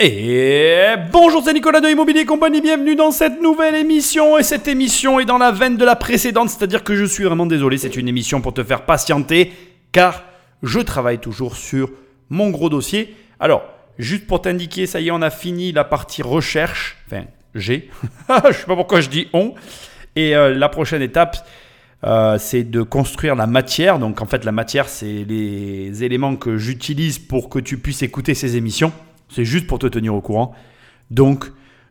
Et bonjour, c'est Nicolas de Immobilier Compagnie, bienvenue dans cette nouvelle émission. Et cette émission est dans la veine de la précédente, c'est-à-dire que je suis vraiment désolé, c'est une émission pour te faire patienter, car je travaille toujours sur mon gros dossier. Alors, juste pour t'indiquer, ça y est, on a fini la partie recherche, enfin, j'ai, je sais pas pourquoi je dis on. Et euh, la prochaine étape, euh, c'est de construire la matière. Donc en fait, la matière, c'est les éléments que j'utilise pour que tu puisses écouter ces émissions. C'est juste pour te tenir au courant. Donc,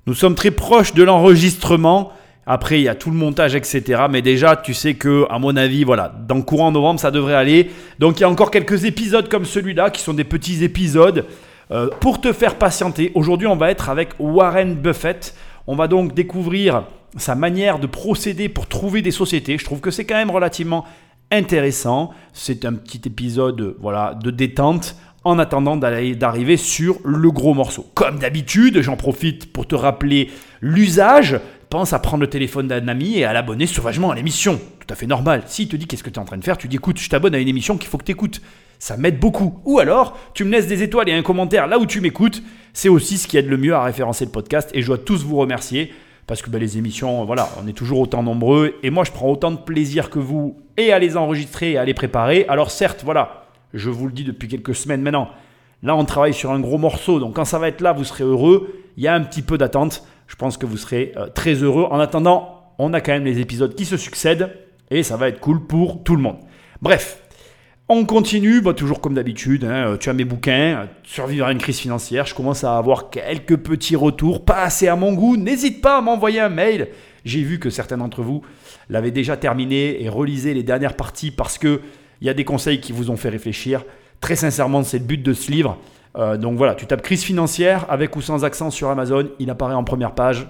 nous sommes très proches de l'enregistrement. Après, il y a tout le montage, etc. Mais déjà, tu sais que, à mon avis, voilà, dans courant novembre, ça devrait aller. Donc, il y a encore quelques épisodes comme celui-là, qui sont des petits épisodes euh, pour te faire patienter. Aujourd'hui, on va être avec Warren Buffett. On va donc découvrir sa manière de procéder pour trouver des sociétés. Je trouve que c'est quand même relativement intéressant. C'est un petit épisode voilà, de détente en attendant d'arriver sur le gros morceau. Comme d'habitude, j'en profite pour te rappeler l'usage. Pense à prendre le téléphone d'un ami et à l'abonner sauvagement à l'émission. Tout à fait normal. S'il te dit qu'est-ce que tu es en train de faire, tu dis écoute, je t'abonne à une émission qu'il faut que tu écoutes. Ça m'aide beaucoup. Ou alors, tu me laisses des étoiles et un commentaire là où tu m'écoutes. C'est aussi ce qui aide le mieux à référencer le podcast. Et je dois tous vous remercier parce que ben, les émissions, voilà, on est toujours autant nombreux. Et moi, je prends autant de plaisir que vous et à les enregistrer et à les préparer. Alors certes, voilà, je vous le dis depuis quelques semaines maintenant. Là, on travaille sur un gros morceau, donc quand ça va être là, vous serez heureux. Il y a un petit peu d'attente. Je pense que vous serez euh, très heureux. En attendant, on a quand même les épisodes qui se succèdent et ça va être cool pour tout le monde. Bref, on continue, bah, toujours comme d'habitude. Hein, euh, tu as mes bouquins, euh, Survivre à une crise financière. Je commence à avoir quelques petits retours, pas assez à mon goût. N'hésite pas à m'envoyer un mail. J'ai vu que certains d'entre vous l'avaient déjà terminé et relisez les dernières parties parce que il y a des conseils qui vous ont fait réfléchir. Très sincèrement, c'est le but de ce livre. Euh, donc voilà, tu tapes crise financière avec ou sans accent sur Amazon, il apparaît en première page.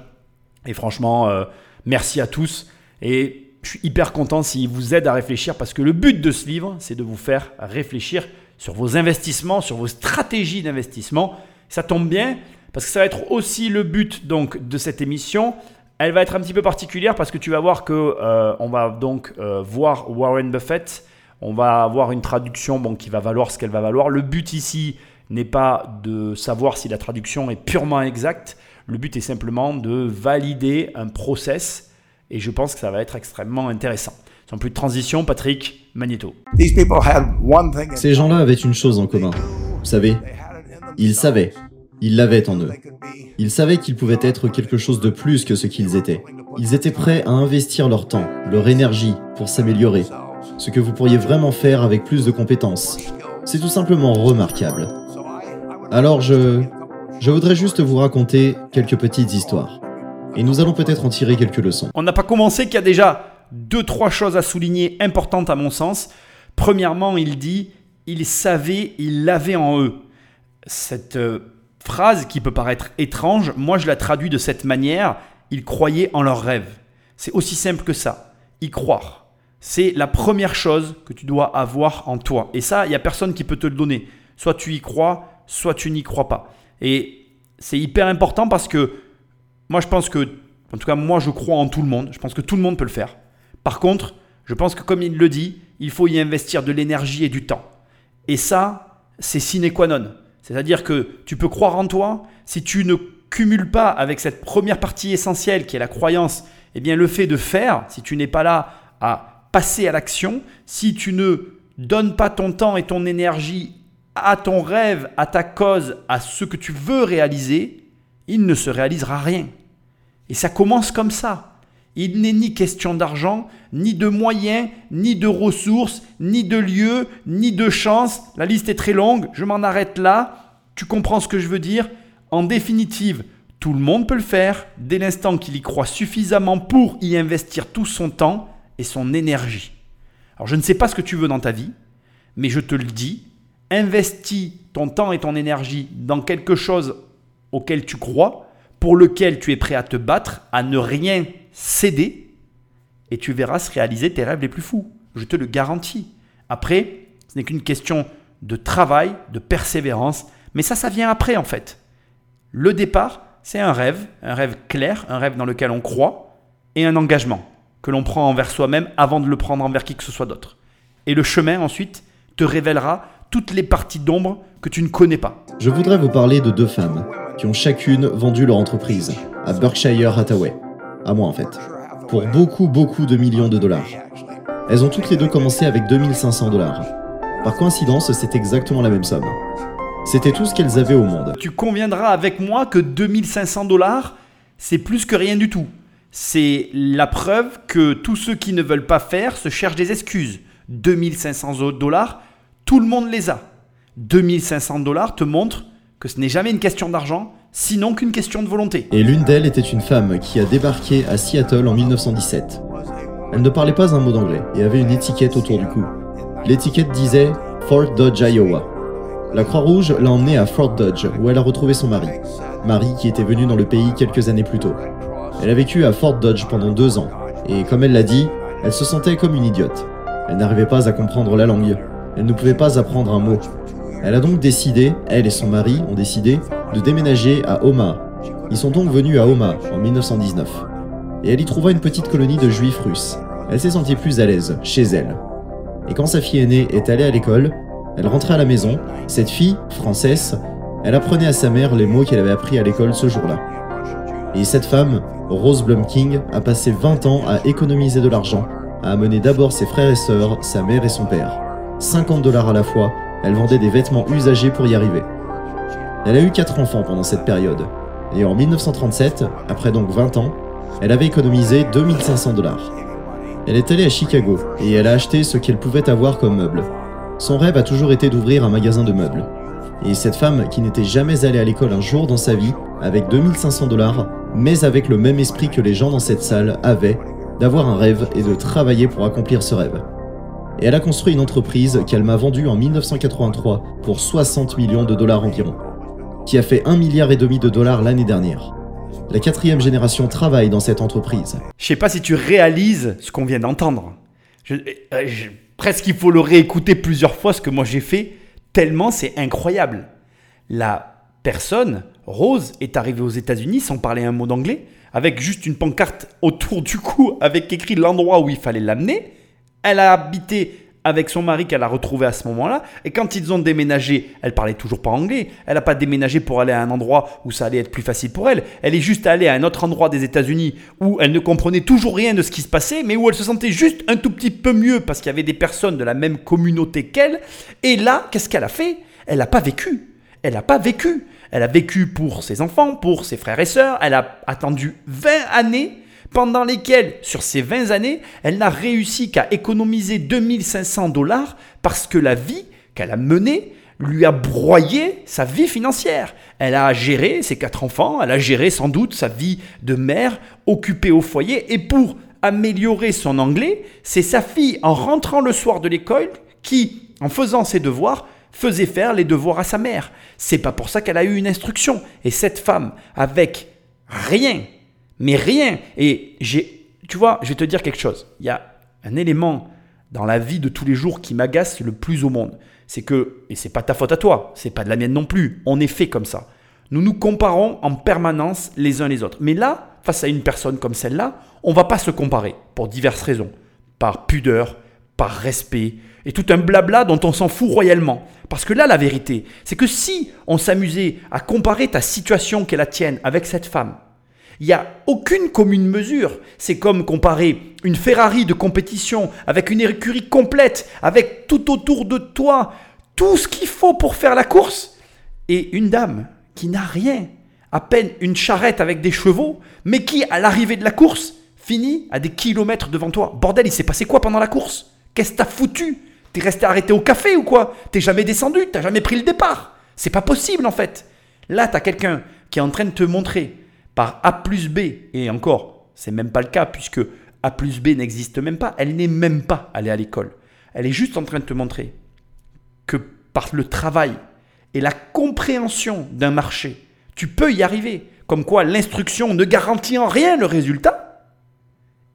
Et franchement, euh, merci à tous. Et je suis hyper content s'il vous aide à réfléchir parce que le but de ce livre, c'est de vous faire réfléchir sur vos investissements, sur vos stratégies d'investissement. Ça tombe bien parce que ça va être aussi le but donc de cette émission. Elle va être un petit peu particulière parce que tu vas voir que euh, on va donc voir Warren Buffett on va avoir une traduction bon, qui va valoir ce qu'elle va valoir. Le but ici n'est pas de savoir si la traduction est purement exacte. Le but est simplement de valider un process et je pense que ça va être extrêmement intéressant. Sans plus de transition, Patrick Magneto. Ces gens-là avaient une chose en commun. Vous savez, ils savaient, ils l'avaient en eux. Ils savaient qu'ils pouvaient être quelque chose de plus que ce qu'ils étaient. Ils étaient prêts à investir leur temps, leur énergie pour s'améliorer, ce que vous pourriez vraiment faire avec plus de compétences. C'est tout simplement remarquable. Alors je... Je voudrais juste vous raconter quelques petites histoires. Et nous allons peut-être en tirer quelques leçons. On n'a pas commencé qu'il y a déjà deux, trois choses à souligner importantes à mon sens. Premièrement, il dit, ils savaient, ils l'avaient en eux. Cette euh, phrase qui peut paraître étrange, moi je la traduis de cette manière, ils croyaient en leurs rêves. C'est aussi simple que ça, y croire c'est la première chose que tu dois avoir en toi. Et ça, il n'y a personne qui peut te le donner. Soit tu y crois, soit tu n'y crois pas. Et c'est hyper important parce que moi, je pense que, en tout cas, moi, je crois en tout le monde. Je pense que tout le monde peut le faire. Par contre, je pense que, comme il le dit, il faut y investir de l'énergie et du temps. Et ça, c'est sine qua non. C'est-à-dire que tu peux croire en toi, si tu ne cumules pas avec cette première partie essentielle qui est la croyance, eh bien le fait de faire, si tu n'es pas là à passer à l'action, si tu ne donnes pas ton temps et ton énergie à ton rêve, à ta cause, à ce que tu veux réaliser, il ne se réalisera rien. Et ça commence comme ça. Il n'est ni question d'argent, ni de moyens, ni de ressources, ni de lieux, ni de chance. La liste est très longue, je m'en arrête là. Tu comprends ce que je veux dire? En définitive, tout le monde peut le faire dès l'instant qu'il y croit suffisamment pour y investir tout son temps et son énergie. Alors je ne sais pas ce que tu veux dans ta vie, mais je te le dis, investis ton temps et ton énergie dans quelque chose auquel tu crois, pour lequel tu es prêt à te battre, à ne rien céder, et tu verras se réaliser tes rêves les plus fous. Je te le garantis. Après, ce n'est qu'une question de travail, de persévérance, mais ça, ça vient après en fait. Le départ, c'est un rêve, un rêve clair, un rêve dans lequel on croit, et un engagement que l'on prend envers soi-même avant de le prendre envers qui que ce soit d'autre. Et le chemin ensuite te révélera toutes les parties d'ombre que tu ne connais pas. Je voudrais vous parler de deux femmes, qui ont chacune vendu leur entreprise à Berkshire Hathaway, à moi en fait, pour beaucoup beaucoup de millions de dollars. Elles ont toutes les deux commencé avec 2500 dollars. Par coïncidence, c'est exactement la même somme. C'était tout ce qu'elles avaient au monde. Tu conviendras avec moi que 2500 dollars, c'est plus que rien du tout. C'est la preuve que tous ceux qui ne veulent pas faire se cherchent des excuses. 2500 dollars, tout le monde les a. 2500 dollars te montrent que ce n'est jamais une question d'argent, sinon qu'une question de volonté. Et l'une d'elles était une femme qui a débarqué à Seattle en 1917. Elle ne parlait pas un mot d'anglais et avait une étiquette autour du cou. L'étiquette disait Fort Dodge, Iowa. La Croix-Rouge l'a emmenée à Fort Dodge, où elle a retrouvé son mari. Mari qui était venu dans le pays quelques années plus tôt. Elle a vécu à Fort Dodge pendant deux ans, et comme elle l'a dit, elle se sentait comme une idiote. Elle n'arrivait pas à comprendre la langue. Elle ne pouvait pas apprendre un mot. Elle a donc décidé, elle et son mari ont décidé, de déménager à Omaha. Ils sont donc venus à Omaha en 1919. Et elle y trouva une petite colonie de juifs russes. Elle s'est sentie plus à l'aise chez elle. Et quand sa fille aînée est allée à l'école, elle rentrait à la maison. Cette fille, française, elle apprenait à sa mère les mots qu'elle avait appris à l'école ce jour-là. Et cette femme, Rose Blumking, a passé 20 ans à économiser de l'argent, à amener d'abord ses frères et sœurs, sa mère et son père. 50 dollars à la fois elle vendait des vêtements usagés pour y arriver. Elle a eu 4 enfants pendant cette période, et en 1937, après donc 20 ans, elle avait économisé 2500 dollars. Elle est allée à Chicago et elle a acheté ce qu'elle pouvait avoir comme meuble. Son rêve a toujours été d'ouvrir un magasin de meubles. Et cette femme, qui n'était jamais allée à l'école un jour dans sa vie, avec 2500 dollars, mais avec le même esprit que les gens dans cette salle avaient, d'avoir un rêve et de travailler pour accomplir ce rêve et elle a construit une entreprise qu'elle m'a vendue en 1983 pour 60 millions de dollars environ, qui a fait 1 milliard et demi de dollars l'année dernière. La quatrième génération travaille dans cette entreprise. Je sais pas si tu réalises ce qu'on vient d'entendre. Euh, presque il faut le réécouter plusieurs fois ce que moi j'ai fait, tellement c'est incroyable. La personne, Rose, est arrivée aux États-Unis sans parler un mot d'anglais, avec juste une pancarte autour du cou avec écrit l'endroit où il fallait l'amener elle a habité avec son mari qu'elle a retrouvé à ce moment-là. Et quand ils ont déménagé, elle parlait toujours pas anglais. Elle n'a pas déménagé pour aller à un endroit où ça allait être plus facile pour elle. Elle est juste allée à un autre endroit des États-Unis où elle ne comprenait toujours rien de ce qui se passait, mais où elle se sentait juste un tout petit peu mieux parce qu'il y avait des personnes de la même communauté qu'elle. Et là, qu'est-ce qu'elle a fait? Elle n'a pas vécu. Elle n'a pas vécu. Elle a vécu pour ses enfants, pour ses frères et sœurs. Elle a attendu 20 années pendant lesquelles, sur ces 20 années, elle n'a réussi qu'à économiser 2500 dollars parce que la vie qu'elle a menée lui a broyé sa vie financière. Elle a géré ses quatre enfants, elle a géré sans doute sa vie de mère occupée au foyer et pour améliorer son anglais, c'est sa fille en rentrant le soir de l'école qui, en faisant ses devoirs, faisait faire les devoirs à sa mère. C'est pas pour ça qu'elle a eu une instruction. Et cette femme, avec rien, mais rien. Et j'ai, tu vois, je vais te dire quelque chose. Il y a un élément dans la vie de tous les jours qui m'agace le plus au monde. C'est que, et c'est pas ta faute à toi, c'est pas de la mienne non plus, on est fait comme ça. Nous nous comparons en permanence les uns les autres. Mais là, face à une personne comme celle-là, on va pas se comparer pour diverses raisons. Par pudeur, par respect, et tout un blabla dont on s'en fout royalement. Parce que là, la vérité, c'est que si on s'amusait à comparer ta situation qu'est la tienne avec cette femme, il n'y a aucune commune mesure. C'est comme comparer une Ferrari de compétition avec une écurie complète, avec tout autour de toi, tout ce qu'il faut pour faire la course, et une dame qui n'a rien, à peine une charrette avec des chevaux, mais qui, à l'arrivée de la course, finit à des kilomètres devant toi. Bordel, il s'est passé quoi pendant la course? Qu'est-ce que t'as foutu? T'es resté arrêté au café ou quoi? T'es jamais descendu T'as jamais pris le départ C'est pas possible en fait. Là, t'as quelqu'un qui est en train de te montrer par A plus B, et encore, c'est même pas le cas puisque A plus B n'existe même pas, elle n'est même pas allée à l'école. Elle est juste en train de te montrer que par le travail et la compréhension d'un marché, tu peux y arriver. Comme quoi l'instruction ne garantit en rien le résultat.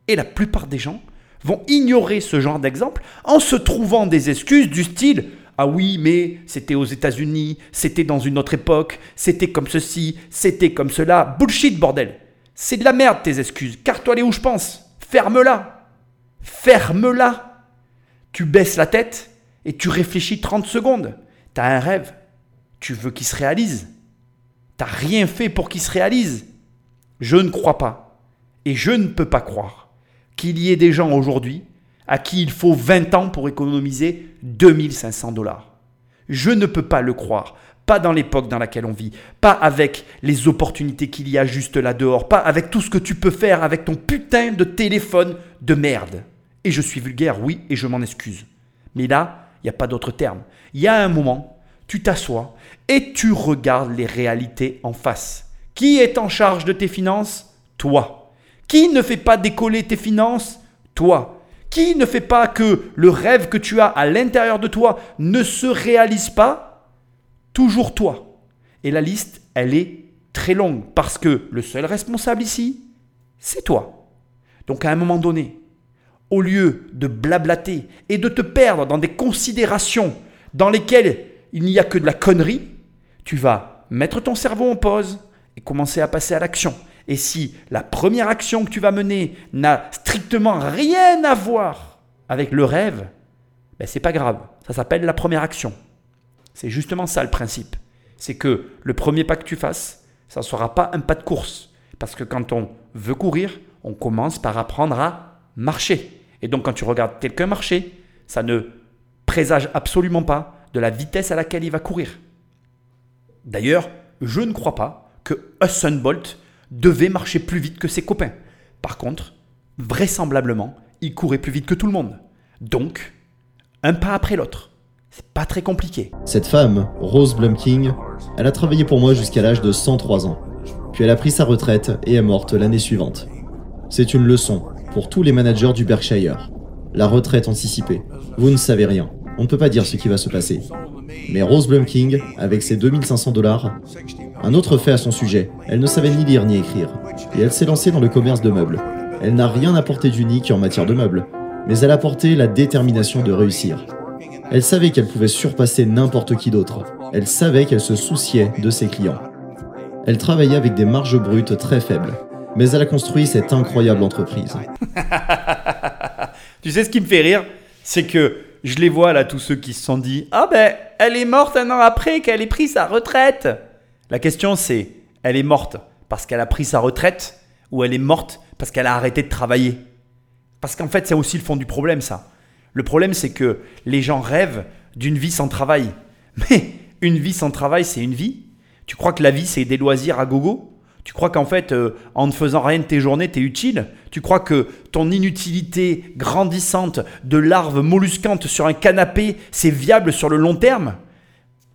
Et la plupart des gens vont ignorer ce genre d'exemple en se trouvant des excuses du style ah oui, mais c'était aux États-Unis, c'était dans une autre époque, c'était comme ceci, c'était comme cela. Bullshit, bordel. C'est de la merde tes excuses. Car-toi les où je pense. Ferme-la. Ferme-la. Tu baisses la tête et tu réfléchis 30 secondes. Tu as un rêve. Tu veux qu'il se réalise. T'as rien fait pour qu'il se réalise. Je ne crois pas, et je ne peux pas croire, qu'il y ait des gens aujourd'hui à qui il faut 20 ans pour économiser 2500 dollars. Je ne peux pas le croire. Pas dans l'époque dans laquelle on vit, pas avec les opportunités qu'il y a juste là dehors, pas avec tout ce que tu peux faire avec ton putain de téléphone de merde. Et je suis vulgaire, oui, et je m'en excuse. Mais là, il n'y a pas d'autre terme. Il y a un moment, tu t'assois et tu regardes les réalités en face. Qui est en charge de tes finances? Toi. Qui ne fait pas décoller tes finances? Toi. Qui ne fait pas que le rêve que tu as à l'intérieur de toi ne se réalise pas? Toujours toi. Et la liste, elle est très longue parce que le seul responsable ici, c'est toi. Donc à un moment donné, au lieu de blablater et de te perdre dans des considérations dans lesquelles il n'y a que de la connerie, tu vas mettre ton cerveau en pause et commencer à passer à l'action. Et si la première action que tu vas mener n'a strictement rien à voir avec le rêve, ben c'est pas grave. Ça s'appelle la première action. C'est justement ça le principe. C'est que le premier pas que tu fasses, ça ne sera pas un pas de course. Parce que quand on veut courir, on commence par apprendre à marcher. Et donc quand tu regardes quelqu'un marcher, ça ne présage absolument pas de la vitesse à laquelle il va courir. D'ailleurs, je ne crois pas que Usain Bolt devait marcher plus vite que ses copains. Par contre, vraisemblablement, il courait plus vite que tout le monde. Donc, un pas après l'autre. C'est pas très compliqué. Cette femme, Rose Blumking, elle a travaillé pour moi jusqu'à l'âge de 103 ans. Puis elle a pris sa retraite et est morte l'année suivante. C'est une leçon pour tous les managers du Berkshire. La retraite anticipée. Vous ne savez rien. On ne peut pas dire ce qui va se passer. Mais Rose Blumking, avec ses 2500 dollars, un autre fait à son sujet. Elle ne savait ni lire ni écrire. Et elle s'est lancée dans le commerce de meubles. Elle n'a rien apporté d'unique en matière de meubles. Mais elle a apporté la détermination de réussir. Elle savait qu'elle pouvait surpasser n'importe qui d'autre. Elle savait qu'elle se souciait de ses clients. Elle travaillait avec des marges brutes très faibles, mais elle a construit cette incroyable entreprise. tu sais ce qui me fait rire? C'est que je les vois là, tous ceux qui se sont dit Ah ben, elle est morte un an après qu'elle ait pris sa retraite. La question c'est Elle est morte parce qu'elle a pris sa retraite ou elle est morte parce qu'elle a arrêté de travailler? Parce qu'en fait, c'est aussi le fond du problème, ça. Le problème, c'est que les gens rêvent d'une vie sans travail. Mais une vie sans travail, c'est une vie. Tu crois que la vie, c'est des loisirs à gogo? Tu crois qu'en fait, euh, en ne faisant rien de tes journées, tu es utile? Tu crois que ton inutilité grandissante de larves molluscantes sur un canapé, c'est viable sur le long terme?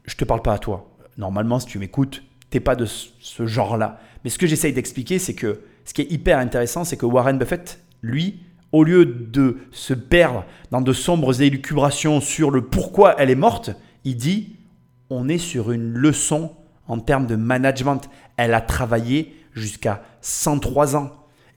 Je te parle pas à toi. Normalement, si tu m'écoutes, t'es pas de ce genre-là. Mais ce que j'essaye d'expliquer, c'est que ce qui est hyper intéressant, c'est que Warren Buffett, lui, au lieu de se perdre dans de sombres élucubrations sur le pourquoi elle est morte, il dit on est sur une leçon en termes de management. Elle a travaillé jusqu'à 103 ans.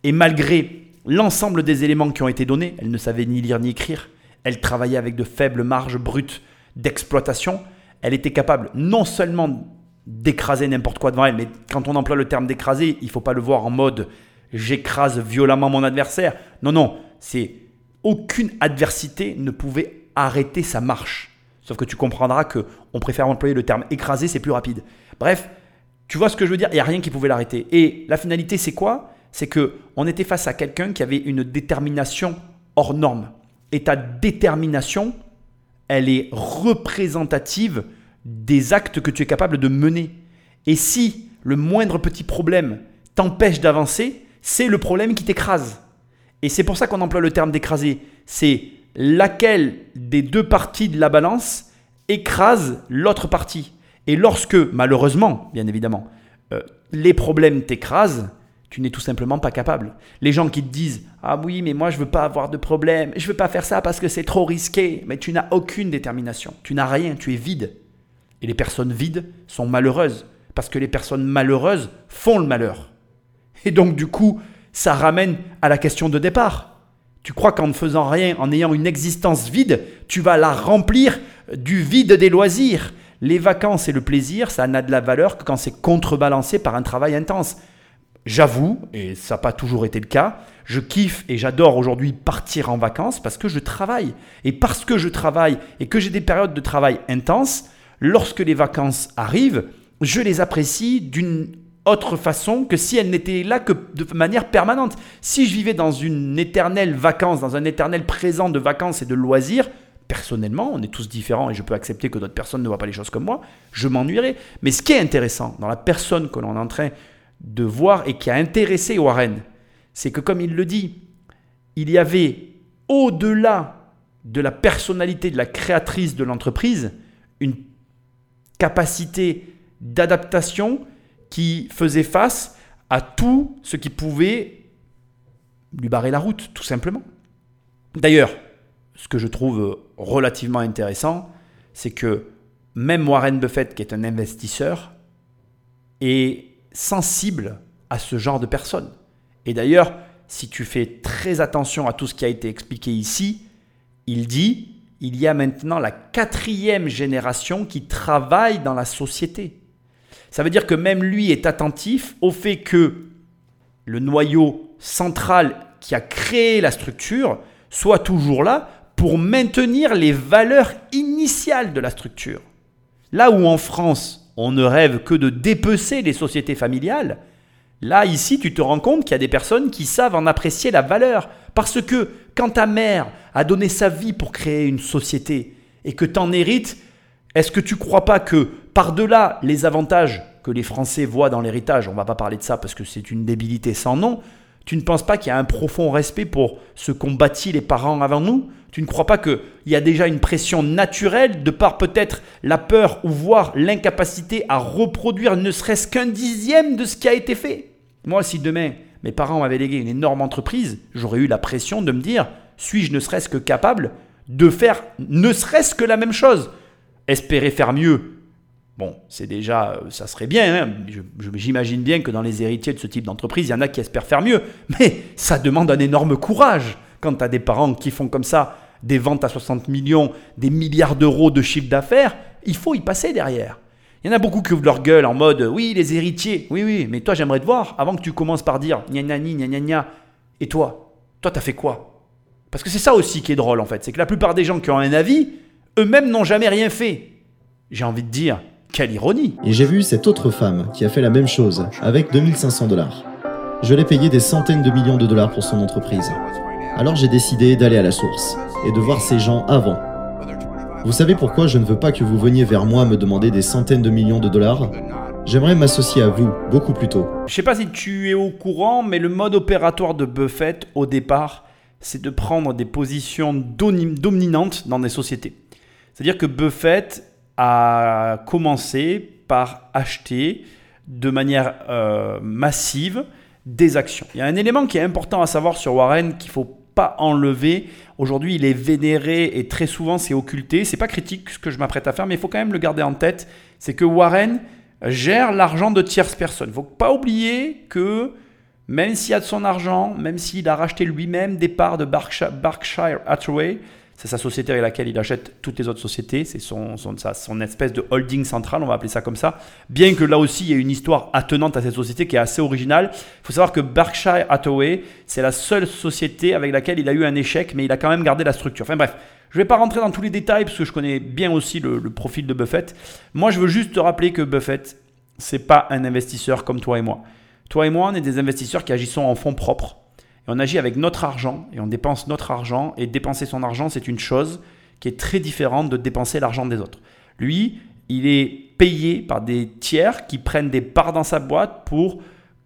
Et malgré l'ensemble des éléments qui ont été donnés, elle ne savait ni lire ni écrire, elle travaillait avec de faibles marges brutes d'exploitation, elle était capable non seulement d'écraser n'importe quoi devant elle, mais quand on emploie le terme d'écraser, il ne faut pas le voir en mode j'écrase violemment mon adversaire. Non, non, c'est aucune adversité ne pouvait arrêter sa marche. Sauf que tu comprendras que on préfère employer le terme écraser, c'est plus rapide. Bref, tu vois ce que je veux dire? Il n'y a rien qui pouvait l'arrêter. Et la finalité, c'est quoi? C'est que on était face à quelqu'un qui avait une détermination hors norme. Et ta détermination, elle est représentative des actes que tu es capable de mener. Et si le moindre petit problème t'empêche d'avancer, c'est le problème qui t'écrase. Et c'est pour ça qu'on emploie le terme d'écraser. C'est laquelle des deux parties de la balance écrase l'autre partie. Et lorsque, malheureusement, bien évidemment, euh, les problèmes t'écrasent, tu n'es tout simplement pas capable. Les gens qui te disent Ah oui, mais moi je veux pas avoir de problème, je veux pas faire ça parce que c'est trop risqué, mais tu n'as aucune détermination, tu n'as rien, tu es vide. Et les personnes vides sont malheureuses parce que les personnes malheureuses font le malheur. Et donc du coup, ça ramène à la question de départ. Tu crois qu'en ne faisant rien, en ayant une existence vide, tu vas la remplir du vide des loisirs? Les vacances et le plaisir, ça n'a de la valeur que quand c'est contrebalancé par un travail intense. J'avoue, et ça n'a pas toujours été le cas, je kiffe et j'adore aujourd'hui partir en vacances parce que je travaille. Et parce que je travaille et que j'ai des périodes de travail intenses, lorsque les vacances arrivent, je les apprécie d'une autre façon que si elles n'étaient là que de manière permanente. Si je vivais dans une éternelle vacance, dans un éternel présent de vacances et de loisirs, personnellement, on est tous différents et je peux accepter que d'autres personnes ne voient pas les choses comme moi, je m'ennuierais. Mais ce qui est intéressant dans la personne que l'on est en train de voir et qui a intéressé Warren, c'est que comme il le dit, il y avait au-delà de la personnalité de la créatrice de l'entreprise, une capacité d'adaptation qui faisait face à tout ce qui pouvait lui barrer la route, tout simplement. D'ailleurs, ce que je trouve relativement intéressant, c'est que même Warren Buffett, qui est un investisseur, est sensible à ce genre de personnes. Et d'ailleurs, si tu fais très attention à tout ce qui a été expliqué ici, il dit, il y a maintenant la quatrième génération qui travaille dans la société. Ça veut dire que même lui est attentif au fait que le noyau central qui a créé la structure soit toujours là pour maintenir les valeurs initiales de la structure. Là où en France, on ne rêve que de dépecer les sociétés familiales, là, ici, tu te rends compte qu'il y a des personnes qui savent en apprécier la valeur. Parce que quand ta mère a donné sa vie pour créer une société et que tu en hérites, est-ce que tu crois pas que par-delà les avantages que les Français voient dans l'héritage, on ne va pas parler de ça parce que c'est une débilité sans nom, tu ne penses pas qu'il y a un profond respect pour ce qu'ont bâti les parents avant nous? Tu ne crois pas qu'il y a déjà une pression naturelle de par peut-être la peur ou voire l'incapacité à reproduire ne serait-ce qu'un dixième de ce qui a été fait? Moi, si demain mes parents m'avaient légué une énorme entreprise, j'aurais eu la pression de me dire, suis-je ne serait-ce que capable de faire ne serait-ce que la même chose? Espérer faire mieux, Bon, c'est déjà, euh, ça serait bien. Hein. J'imagine bien que dans les héritiers de ce type d'entreprise, il y en a qui espèrent faire mieux. Mais ça demande un énorme courage quand tu as des parents qui font comme ça des ventes à 60 millions, des milliards d'euros de chiffre d'affaires. Il faut y passer derrière. Il y en a beaucoup qui ouvrent leur gueule en mode oui, les héritiers. Oui, oui, mais toi, j'aimerais te voir avant que tu commences par dire gna gna gna. Et toi? Toi, t'as fait quoi? Parce que c'est ça aussi qui est drôle en fait. C'est que la plupart des gens qui ont un avis, eux-mêmes n'ont jamais rien fait. J'ai envie de dire, quelle ironie Et j'ai vu cette autre femme qui a fait la même chose, avec 2500 dollars. Je l'ai payé des centaines de millions de dollars pour son entreprise. Alors j'ai décidé d'aller à la source, et de voir ces gens avant. Vous savez pourquoi je ne veux pas que vous veniez vers moi me demander des centaines de millions de dollars J'aimerais m'associer à vous beaucoup plus tôt. Je sais pas si tu es au courant, mais le mode opératoire de Buffett, au départ, c'est de prendre des positions dominantes dans des sociétés. C'est-à-dire que Buffett a commencé par acheter de manière euh, massive des actions. Il y a un élément qui est important à savoir sur Warren qu'il faut pas enlever. Aujourd'hui, il est vénéré et très souvent c'est occulté. C'est pas critique ce que je m'apprête à faire, mais il faut quand même le garder en tête. C'est que Warren gère l'argent de tierces personnes. Il faut pas oublier que même s'il a de son argent, même s'il a racheté lui-même des parts de Berkshire Hathaway, c'est sa société avec laquelle il achète toutes les autres sociétés. C'est son, son, son, espèce de holding central, on va appeler ça comme ça. Bien que là aussi, il y ait une histoire attenante à cette société qui est assez originale. Il faut savoir que Berkshire Hathaway, c'est la seule société avec laquelle il a eu un échec, mais il a quand même gardé la structure. Enfin bref, je ne vais pas rentrer dans tous les détails parce que je connais bien aussi le, le profil de Buffett. Moi, je veux juste te rappeler que Buffett, c'est pas un investisseur comme toi et moi. Toi et moi, on est des investisseurs qui agissons en fonds propres on agit avec notre argent et on dépense notre argent. Et dépenser son argent, c'est une chose qui est très différente de dépenser l'argent des autres. Lui, il est payé par des tiers qui prennent des parts dans sa boîte pour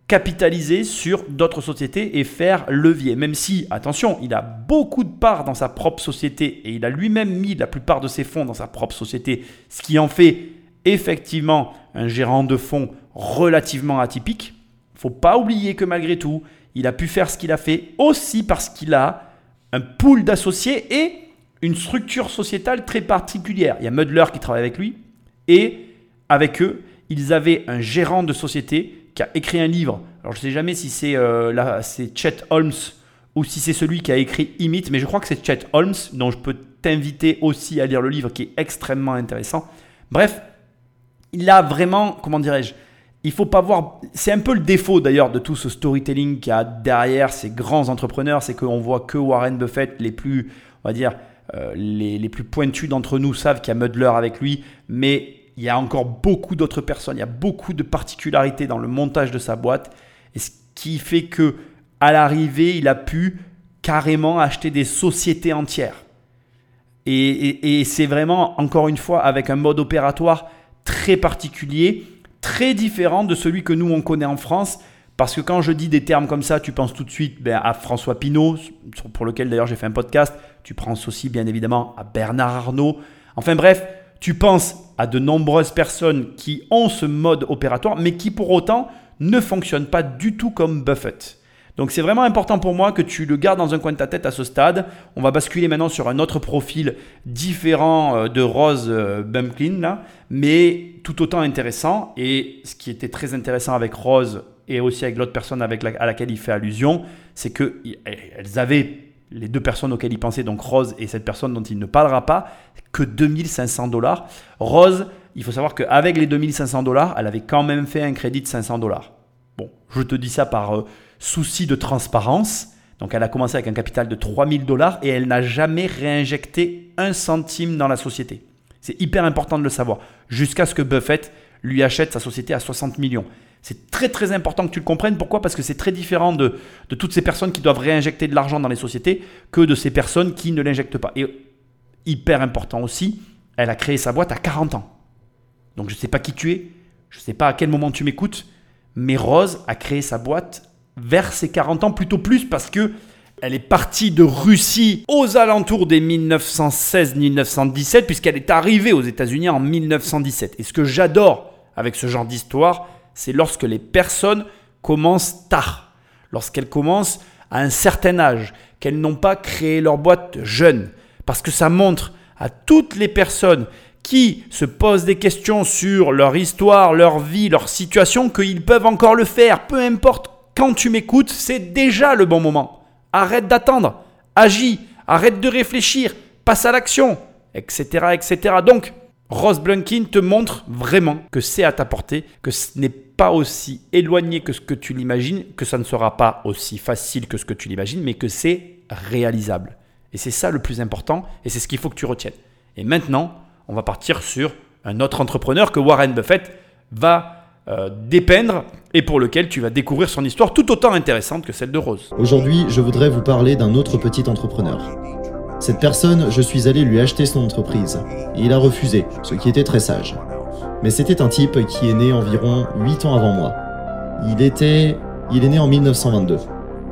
capitaliser sur d'autres sociétés et faire levier. Même si, attention, il a beaucoup de parts dans sa propre société et il a lui-même mis la plupart de ses fonds dans sa propre société, ce qui en fait effectivement un gérant de fonds relativement atypique. Faut pas oublier que malgré tout, il a pu faire ce qu'il a fait aussi parce qu'il a un pool d'associés et une structure sociétale très particulière. Il y a Mudler qui travaille avec lui et avec eux, ils avaient un gérant de société qui a écrit un livre. Alors je ne sais jamais si c'est euh, Chet Holmes ou si c'est celui qui a écrit Imit, mais je crois que c'est Chet Holmes, dont je peux t'inviter aussi à lire le livre qui est extrêmement intéressant. Bref, il a vraiment, comment dirais-je, il faut pas voir. C'est un peu le défaut d'ailleurs de tout ce storytelling qu'il y a derrière ces grands entrepreneurs, c'est qu'on voit que Warren Buffett, les plus, on va dire, euh, les, les, plus pointus d'entre nous savent qu'il y a Mudler avec lui, mais il y a encore beaucoup d'autres personnes, il y a beaucoup de particularités dans le montage de sa boîte, et ce qui fait que à l'arrivée, il a pu carrément acheter des sociétés entières. Et, c'est vraiment, encore une fois, avec un mode opératoire très particulier, très différent de celui que nous, on connaît en France. Parce que quand je dis des termes comme ça, tu penses tout de suite ben, à François Pinault, pour lequel d'ailleurs j'ai fait un podcast. Tu penses aussi bien évidemment à Bernard Arnault. Enfin bref, tu penses à de nombreuses personnes qui ont ce mode opératoire, mais qui pour autant ne fonctionnent pas du tout comme Buffett. Donc c'est vraiment important pour moi que tu le gardes dans un coin de ta tête à ce stade. On va basculer maintenant sur un autre profil différent euh, de Rose euh, Bumpkin, là, mais tout autant intéressant. Et ce qui était très intéressant avec Rose et aussi avec l'autre personne avec à laquelle il fait allusion, c'est qu'elles avaient, les deux personnes auxquelles il pensait, donc Rose et cette personne dont il ne parlera pas, que 2500 dollars. Rose, il faut savoir qu'avec les 2500 dollars, elle avait quand même fait un crédit de 500 dollars. Bon, je te dis ça par... Euh, souci de transparence. Donc elle a commencé avec un capital de 3000 dollars et elle n'a jamais réinjecté un centime dans la société. C'est hyper important de le savoir. Jusqu'à ce que Buffett lui achète sa société à 60 millions. C'est très très important que tu le comprennes. Pourquoi? Parce que c'est très différent de, de, toutes ces personnes qui doivent réinjecter de l'argent dans les sociétés que de ces personnes qui ne l'injectent pas. Et hyper important aussi, elle a créé sa boîte à 40 ans. Donc je ne sais pas qui tu es, je ne sais pas à quel moment tu m'écoutes, mais Rose a créé sa boîte vers ses 40 ans, plutôt plus parce que elle est partie de Russie aux alentours des 1916-1917, puisqu'elle est arrivée aux États-Unis en 1917. Et ce que j'adore avec ce genre d'histoire, c'est lorsque les personnes commencent tard, lorsqu'elles commencent à un certain âge, qu'elles n'ont pas créé leur boîte jeune, parce que ça montre à toutes les personnes qui se posent des questions sur leur histoire, leur vie, leur situation, qu'ils peuvent encore le faire, peu importe tu m'écoutes, c'est déjà le bon moment. Arrête d'attendre, agis, arrête de réfléchir, passe à l'action, etc., etc. Donc, Ross Blunkin te montre vraiment que c'est à ta portée, que ce n'est pas aussi éloigné que ce que tu l'imagines, que ça ne sera pas aussi facile que ce que tu l'imagines, mais que c'est réalisable. Et c'est ça le plus important, et c'est ce qu'il faut que tu retiennes. Et maintenant, on va partir sur un autre entrepreneur que Warren Buffett va euh, dépeindre et pour lequel tu vas découvrir son histoire tout autant intéressante que celle de Rose. Aujourd'hui, je voudrais vous parler d'un autre petit entrepreneur. Cette personne, je suis allé lui acheter son entreprise et il a refusé, ce qui était très sage. Mais c'était un type qui est né environ 8 ans avant moi. Il était. Il est né en 1922.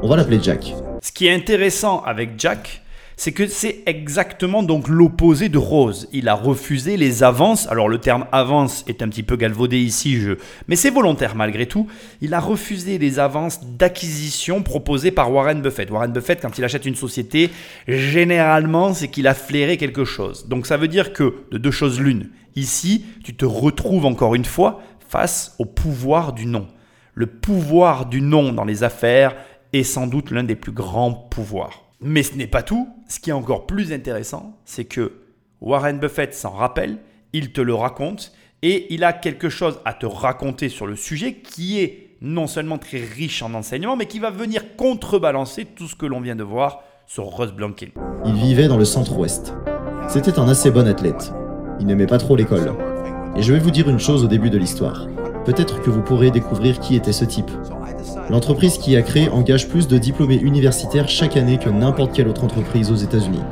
On va l'appeler Jack. Ce qui est intéressant avec Jack, c'est que c'est exactement donc l'opposé de Rose. Il a refusé les avances. Alors le terme avance est un petit peu galvaudé ici, je... mais c'est volontaire malgré tout. Il a refusé les avances d'acquisition proposées par Warren Buffett. Warren Buffett, quand il achète une société, généralement, c'est qu'il a flairé quelque chose. Donc ça veut dire que de deux choses l'une. Ici, tu te retrouves encore une fois face au pouvoir du non. Le pouvoir du non dans les affaires est sans doute l'un des plus grands pouvoirs. Mais ce n'est pas tout. Ce qui est encore plus intéressant, c'est que Warren Buffett s'en rappelle, il te le raconte, et il a quelque chose à te raconter sur le sujet qui est non seulement très riche en enseignements, mais qui va venir contrebalancer tout ce que l'on vient de voir sur Rose Blanken. Il vivait dans le centre-ouest. C'était un assez bon athlète. Il n'aimait pas trop l'école. Et je vais vous dire une chose au début de l'histoire. Peut-être que vous pourrez découvrir qui était ce type. L'entreprise qui a créé engage plus de diplômés universitaires chaque année que n'importe quelle autre entreprise aux États-Unis.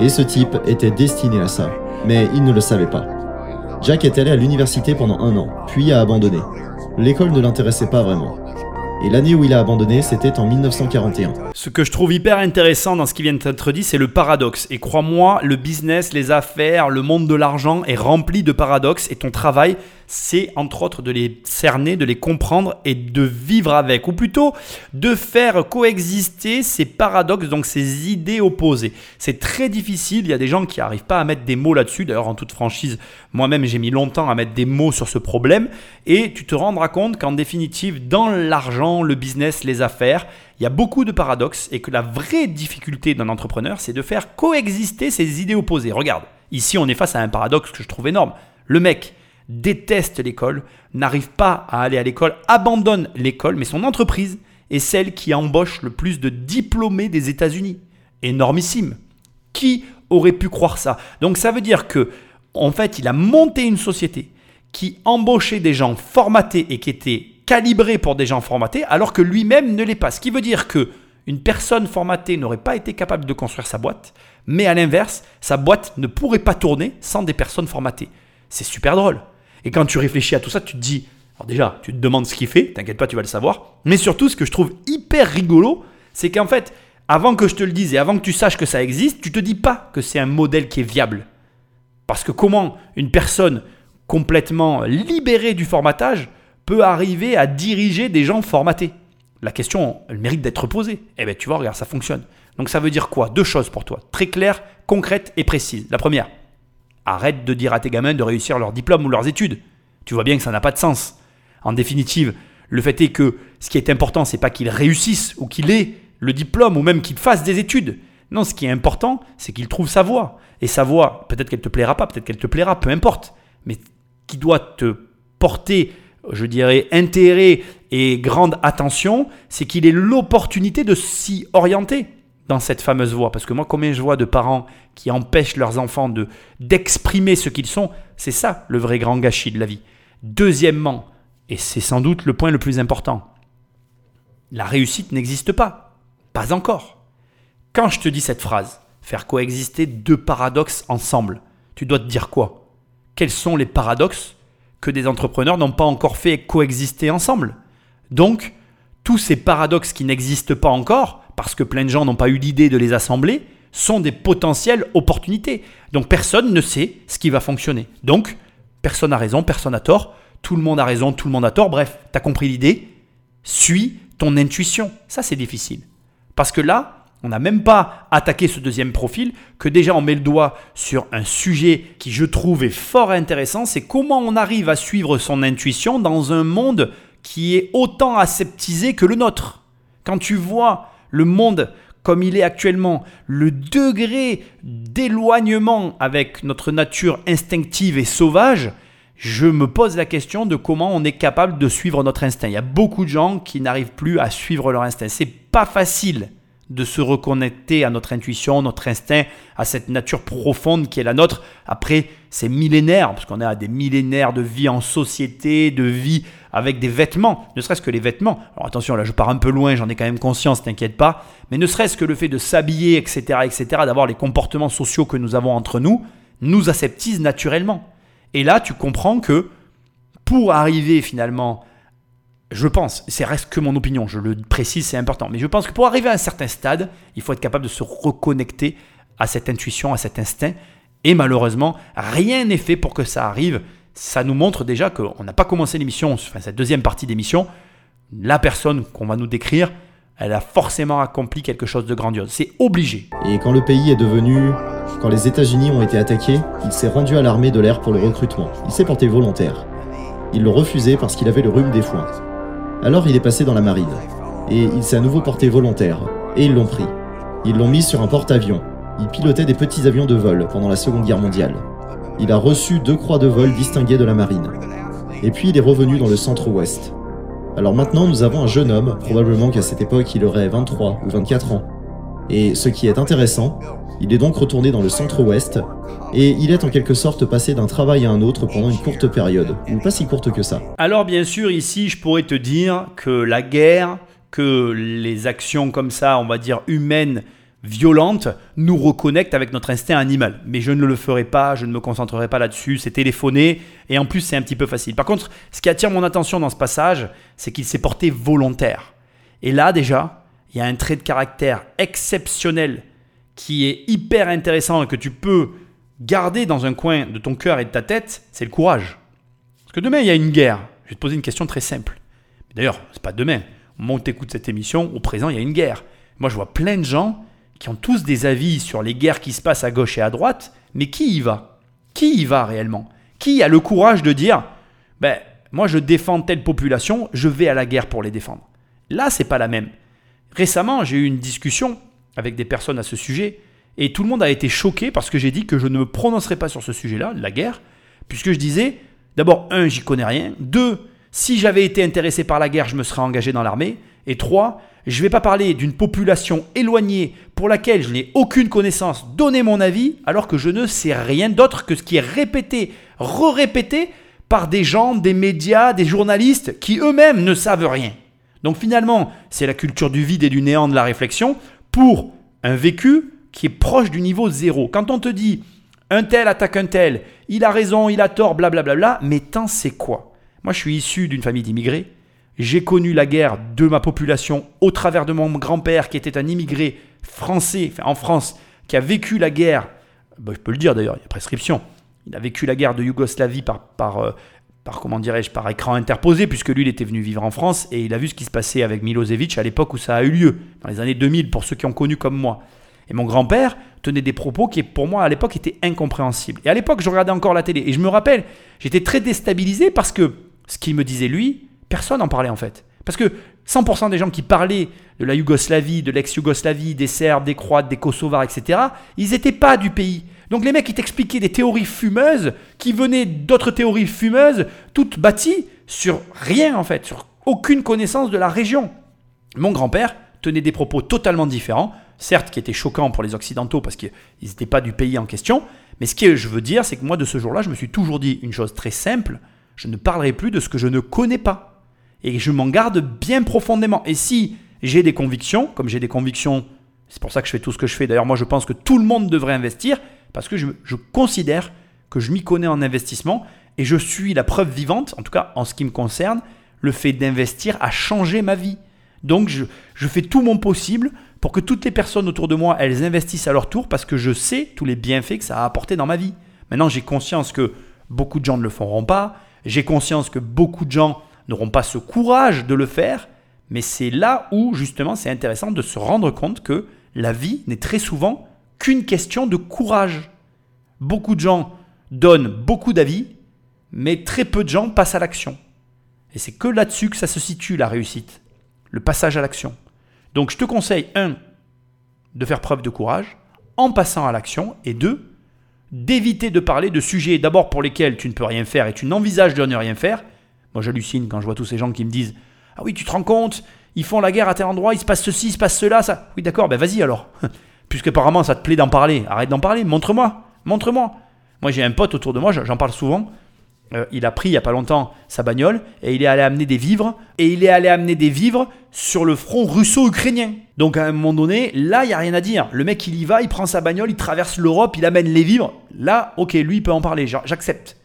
Et ce type était destiné à ça, mais il ne le savait pas. Jack est allé à l'université pendant un an, puis a abandonné. L'école ne l'intéressait pas vraiment. Et l'année où il a abandonné, c'était en 1941. Ce que je trouve hyper intéressant dans ce qui vient d'être dit, c'est le paradoxe. Et crois-moi, le business, les affaires, le monde de l'argent est rempli de paradoxes. Et ton travail, c'est entre autres de les cerner, de les comprendre et de vivre avec. Ou plutôt, de faire coexister ces paradoxes, donc ces idées opposées. C'est très difficile. Il y a des gens qui n'arrivent pas à mettre des mots là-dessus. D'ailleurs, en toute franchise, moi-même, j'ai mis longtemps à mettre des mots sur ce problème. Et tu te rendras compte qu'en définitive, dans l'argent, le business, les affaires, il y a beaucoup de paradoxes et que la vraie difficulté d'un entrepreneur, c'est de faire coexister ces idées opposées. Regarde, ici on est face à un paradoxe que je trouve énorme. Le mec déteste l'école, n'arrive pas à aller à l'école, abandonne l'école, mais son entreprise est celle qui embauche le plus de diplômés des États-Unis. Énormissime. Qui aurait pu croire ça? Donc ça veut dire que en fait, il a monté une société qui embauchait des gens formatés et qui étaient calibrés pour des gens formatés, alors que lui-même ne l'est pas. Ce qui veut dire que une personne formatée n'aurait pas été capable de construire sa boîte, mais à l'inverse, sa boîte ne pourrait pas tourner sans des personnes formatées. C'est super drôle. Et quand tu réfléchis à tout ça, tu te dis, alors déjà, tu te demandes ce qu'il fait, t'inquiète pas, tu vas le savoir. Mais surtout, ce que je trouve hyper rigolo, c'est qu'en fait, avant que je te le dise et avant que tu saches que ça existe, tu te dis pas que c'est un modèle qui est viable. Parce que comment une personne complètement libérée du formatage peut arriver à diriger des gens formatés? La question, elle mérite d'être posée. Eh bien, tu vois, regarde, ça fonctionne. Donc ça veut dire quoi? Deux choses pour toi, très claires, concrètes et précises. La première, arrête de dire à tes gamins de réussir leur diplôme ou leurs études. Tu vois bien que ça n'a pas de sens. En définitive, le fait est que ce qui est important, c'est pas qu'il réussisse ou qu'il ait le diplôme ou même qu'il fasse des études. Non, ce qui est important, c'est qu'il trouve sa voie. Et sa voie, peut-être qu'elle te plaira pas, peut-être qu'elle te plaira, peu importe. Mais qui doit te porter, je dirais, intérêt et grande attention, c'est qu'il ait l'opportunité de s'y orienter dans cette fameuse voie. Parce que moi, combien je vois de parents qui empêchent leurs enfants de d'exprimer ce qu'ils sont, c'est ça le vrai grand gâchis de la vie. Deuxièmement, et c'est sans doute le point le plus important. La réussite n'existe pas. Pas encore. Quand je te dis cette phrase, faire coexister deux paradoxes ensemble, tu dois te dire quoi? Quels sont les paradoxes que des entrepreneurs n'ont pas encore fait coexister ensemble? Donc, tous ces paradoxes qui n'existent pas encore, parce que plein de gens n'ont pas eu l'idée de les assembler, sont des potentielles opportunités. Donc personne ne sait ce qui va fonctionner. Donc, personne n'a raison, personne n'a tort tout le monde a raison, tout le monde a tort. Bref, tu as compris l'idée. Suis ton intuition. Ça, c'est difficile. Parce que là, on n'a même pas attaqué ce deuxième profil, que déjà on met le doigt sur un sujet qui, je trouve, est fort intéressant. C'est comment on arrive à suivre son intuition dans un monde qui est autant aseptisé que le nôtre. Quand tu vois le monde comme il est actuellement, le degré d'éloignement avec notre nature instinctive et sauvage, je me pose la question de comment on est capable de suivre notre instinct. Il y a beaucoup de gens qui n'arrivent plus à suivre leur instinct. C'est pas facile de se reconnecter à notre intuition, notre instinct, à cette nature profonde qui est la nôtre. Après, c'est millénaire, parce qu'on a des millénaires de vie en société, de vie avec des vêtements, ne serait-ce que les vêtements. Alors attention, là je pars un peu loin, j'en ai quand même conscience, t'inquiète pas, mais ne serait-ce que le fait de s'habiller, etc., etc., d'avoir les comportements sociaux que nous avons entre nous, nous aseptise naturellement. Et là, tu comprends que pour arriver finalement, je pense, c'est reste que mon opinion, je le précise, c'est important, mais je pense que pour arriver à un certain stade, il faut être capable de se reconnecter à cette intuition, à cet instinct. Et malheureusement, rien n'est fait pour que ça arrive. Ça nous montre déjà qu'on n'a pas commencé l'émission, enfin cette deuxième partie d'émission. La personne qu'on va nous décrire, elle a forcément accompli quelque chose de grandiose. C'est obligé. Et quand le pays est devenu quand les États-Unis ont été attaqués, il s'est rendu à l'armée de l'air pour le recrutement. Il s'est porté volontaire. Ils l'ont refusé parce qu'il avait le rhume des foins. Alors il est passé dans la marine. Et il s'est à nouveau porté volontaire. Et ils l'ont pris. Ils l'ont mis sur un porte-avions. Il pilotait des petits avions de vol pendant la Seconde Guerre mondiale. Il a reçu deux croix de vol distinguées de la marine. Et puis il est revenu dans le centre-ouest. Alors maintenant nous avons un jeune homme, probablement qu'à cette époque il aurait 23 ou 24 ans. Et ce qui est intéressant, il est donc retourné dans le centre-ouest, et il est en quelque sorte passé d'un travail à un autre pendant une courte période, pas si courte que ça. Alors bien sûr, ici, je pourrais te dire que la guerre, que les actions comme ça, on va dire humaines, violentes, nous reconnectent avec notre instinct animal. Mais je ne le ferai pas, je ne me concentrerai pas là-dessus, c'est téléphoné, et en plus c'est un petit peu facile. Par contre, ce qui attire mon attention dans ce passage, c'est qu'il s'est porté volontaire. Et là déjà, il y a un trait de caractère exceptionnel qui est hyper intéressant et que tu peux garder dans un coin de ton cœur et de ta tête, c'est le courage. Parce que demain, il y a une guerre. Je vais te poser une question très simple. D'ailleurs, c'est pas demain. Au moment où tu écoutes cette émission, au présent, il y a une guerre. Moi, je vois plein de gens qui ont tous des avis sur les guerres qui se passent à gauche et à droite, mais qui y va? Qui y va réellement? Qui a le courage de dire ben, moi, je défends telle population, je vais à la guerre pour les défendre? Là, c'est pas la même. Récemment, j'ai eu une discussion avec des personnes à ce sujet, et tout le monde a été choqué parce que j'ai dit que je ne me prononcerai pas sur ce sujet-là, la guerre, puisque je disais, d'abord, un, j'y connais rien, deux, si j'avais été intéressé par la guerre, je me serais engagé dans l'armée, et trois, je ne vais pas parler d'une population éloignée pour laquelle je n'ai aucune connaissance, donner mon avis, alors que je ne sais rien d'autre que ce qui est répété, re-répété par des gens, des médias, des journalistes qui eux-mêmes ne savent rien. Donc finalement, c'est la culture du vide et du néant de la réflexion pour un vécu qui est proche du niveau zéro. Quand on te dit un tel attaque un tel, il a raison, il a tort, blablabla, bla bla bla, mais tant c'est quoi? Moi je suis issu d'une famille d'immigrés, j'ai connu la guerre de ma population au travers de mon grand-père qui était un immigré français, enfin en France, qui a vécu la guerre, bah, je peux le dire d'ailleurs, il y a prescription, il a vécu la guerre de Yougoslavie par, euh, par comment dirais-je, par écran interposé, puisque lui, il était venu vivre en France et il a vu ce qui se passait avec Milosevic à l'époque où ça a eu lieu, dans les années 2000, pour ceux qui ont connu comme moi. Et mon grand-père tenait des propos qui, pour moi, à l'époque, étaient incompréhensibles. Et à l'époque, je regardais encore la télé. Et je me rappelle, j'étais très déstabilisé parce que ce qu'il me disait lui, personne n'en parlait en fait. Parce que 100% des gens qui parlaient de la Yougoslavie, de l'ex-Yougoslavie, des Serbes, des Croates, des Kosovars, etc., ils n'étaient pas du pays. Donc les mecs, ils t'expliquaient des théories fumeuses qui venaient d'autres théories fumeuses, toutes bâties sur rien en fait, sur aucune connaissance de la région. Mon grand-père tenait des propos totalement différents, certes qui étaient choquants pour les Occidentaux parce qu'ils n'étaient pas du pays en question, mais ce que je veux dire, c'est que moi de ce jour-là, je me suis toujours dit une chose très simple, je ne parlerai plus de ce que je ne connais pas. Et je m'en garde bien profondément. Et si j'ai des convictions, comme j'ai des convictions, c'est pour ça que je fais tout ce que je fais, d'ailleurs moi je pense que tout le monde devrait investir, parce que je, considère que je m'y connais en investissement et je suis la preuve vivante, en tout cas en ce qui me concerne, le fait d'investir a changé ma vie. Donc je, fais tout mon possible pour que toutes les personnes autour de moi, elles investissent à leur tour parce que je sais tous les bienfaits que ça a apporté dans ma vie. Maintenant, j'ai conscience que beaucoup de gens ne le feront pas. J'ai conscience que beaucoup de gens n'auront pas ce courage de le faire. Mais c'est là où, justement, c'est intéressant de se rendre compte que la vie n'est très souvent qu'une question de courage. Beaucoup de gens donnent beaucoup d'avis, mais très peu de gens passent à l'action. Et c'est que là-dessus que ça se situe, la réussite, le passage à l'action. Donc je te conseille, un, de faire preuve de courage en passant à l'action, et deux, d'éviter de parler de sujets d'abord pour lesquels tu ne peux rien faire et tu n'envisages de ne rien faire. Moi j'hallucine quand je vois tous ces gens qui me disent Ah oui, tu te rends compte, ils font la guerre à tel endroit, il se passe ceci, il se passe cela, ça. Oui d'accord, ben vas-y alors. puisque apparemment ça te plaît d'en parler, arrête d'en parler, montre-moi, montre-moi. Moi j'ai un pote autour de moi, j'en parle souvent. Euh, il a pris il n'y a pas longtemps sa bagnole et il est allé amener des vivres et il est allé amener des vivres sur le front russo-ukrainien. Donc à un moment donné, là il n'y a rien à dire. Le mec il y va, il prend sa bagnole, il traverse l'Europe, il amène les vivres. Là, ok, lui il peut en parler, j'accepte.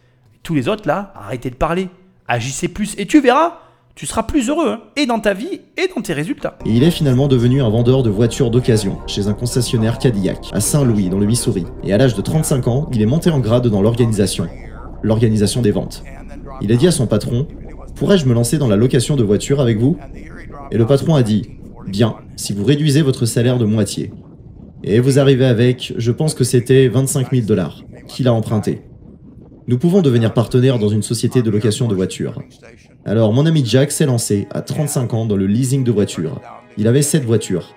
Tous les autres là, arrêtez de parler, agissez plus et tu verras, tu seras plus heureux, hein, et dans ta vie, et dans tes résultats. Et il est finalement devenu un vendeur de voitures d'occasion, chez un concessionnaire Cadillac, à Saint-Louis, dans le Missouri. Et à l'âge de 35 ans, il est monté en grade dans l'organisation, l'organisation des ventes. Il a dit à son patron, pourrais-je me lancer dans la location de voitures avec vous? Et le patron a dit, bien, si vous réduisez votre salaire de moitié. Et vous arrivez avec, je pense que c'était 25 000 dollars, qu'il a emprunté. Nous pouvons devenir partenaires dans une société de location de voitures. Alors mon ami Jack s'est lancé à 35 ans dans le leasing de voitures. Il avait 7 voitures.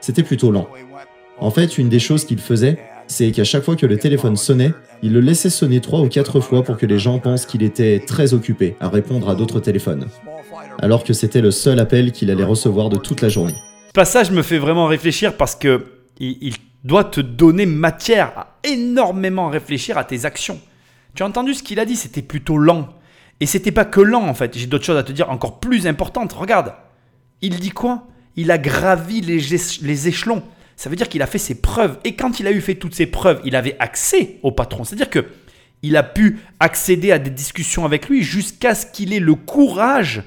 C'était plutôt lent. En fait, une des choses qu'il faisait, c'est qu'à chaque fois que le téléphone sonnait, il le laissait sonner 3 ou 4 fois pour que les gens pensent qu'il était très occupé à répondre à d'autres téléphones. Alors que c'était le seul appel qu'il allait recevoir de toute la journée. Ce passage me fait vraiment réfléchir parce que il doit te donner matière à énormément réfléchir à tes actions. Tu as entendu ce qu'il a dit, c'était plutôt lent. Et c'était pas que lent en fait, j'ai d'autres choses à te dire encore plus importantes. Regarde, il dit quoi? Il a gravi les, les échelons. Ça veut dire qu'il a fait ses preuves. Et quand il a eu fait toutes ses preuves, il avait accès au patron. C'est-à-dire que il a pu accéder à des discussions avec lui jusqu'à ce qu'il ait le courage,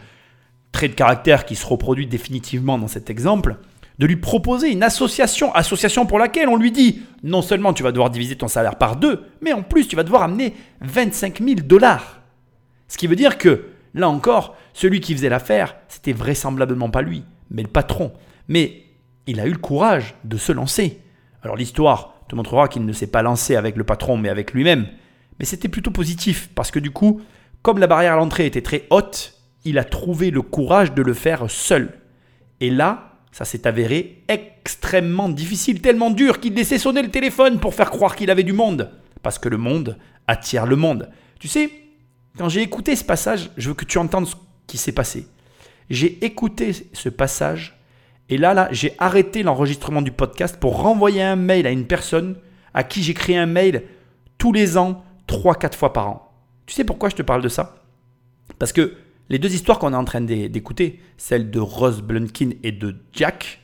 trait de caractère qui se reproduit définitivement dans cet exemple, de lui proposer une association, association pour laquelle on lui dit non seulement tu vas devoir diviser ton salaire par deux, mais en plus tu vas devoir amener 25 000 dollars. Ce qui veut dire que, là encore, celui qui faisait l'affaire, c'était vraisemblablement pas lui, mais le patron. Mais il a eu le courage de se lancer. Alors l'histoire te montrera qu'il ne s'est pas lancé avec le patron, mais avec lui-même. Mais c'était plutôt positif, parce que du coup, comme la barrière à l'entrée était très haute, il a trouvé le courage de le faire seul. Et là, ça s'est avéré extrêmement difficile, tellement dur qu'il laissait sonner le téléphone pour faire croire qu'il avait du monde. Parce que le monde attire le monde. Tu sais, quand j'ai écouté ce passage, je veux que tu entendes ce qui s'est passé. J'ai écouté ce passage et là, là, j'ai arrêté l'enregistrement du podcast pour renvoyer un mail à une personne à qui j'écris un mail tous les ans, 3-4 fois par an. Tu sais pourquoi je te parle de ça? Parce que les deux histoires qu'on est en train d'écouter, celle de Rose Blunkin et de Jack,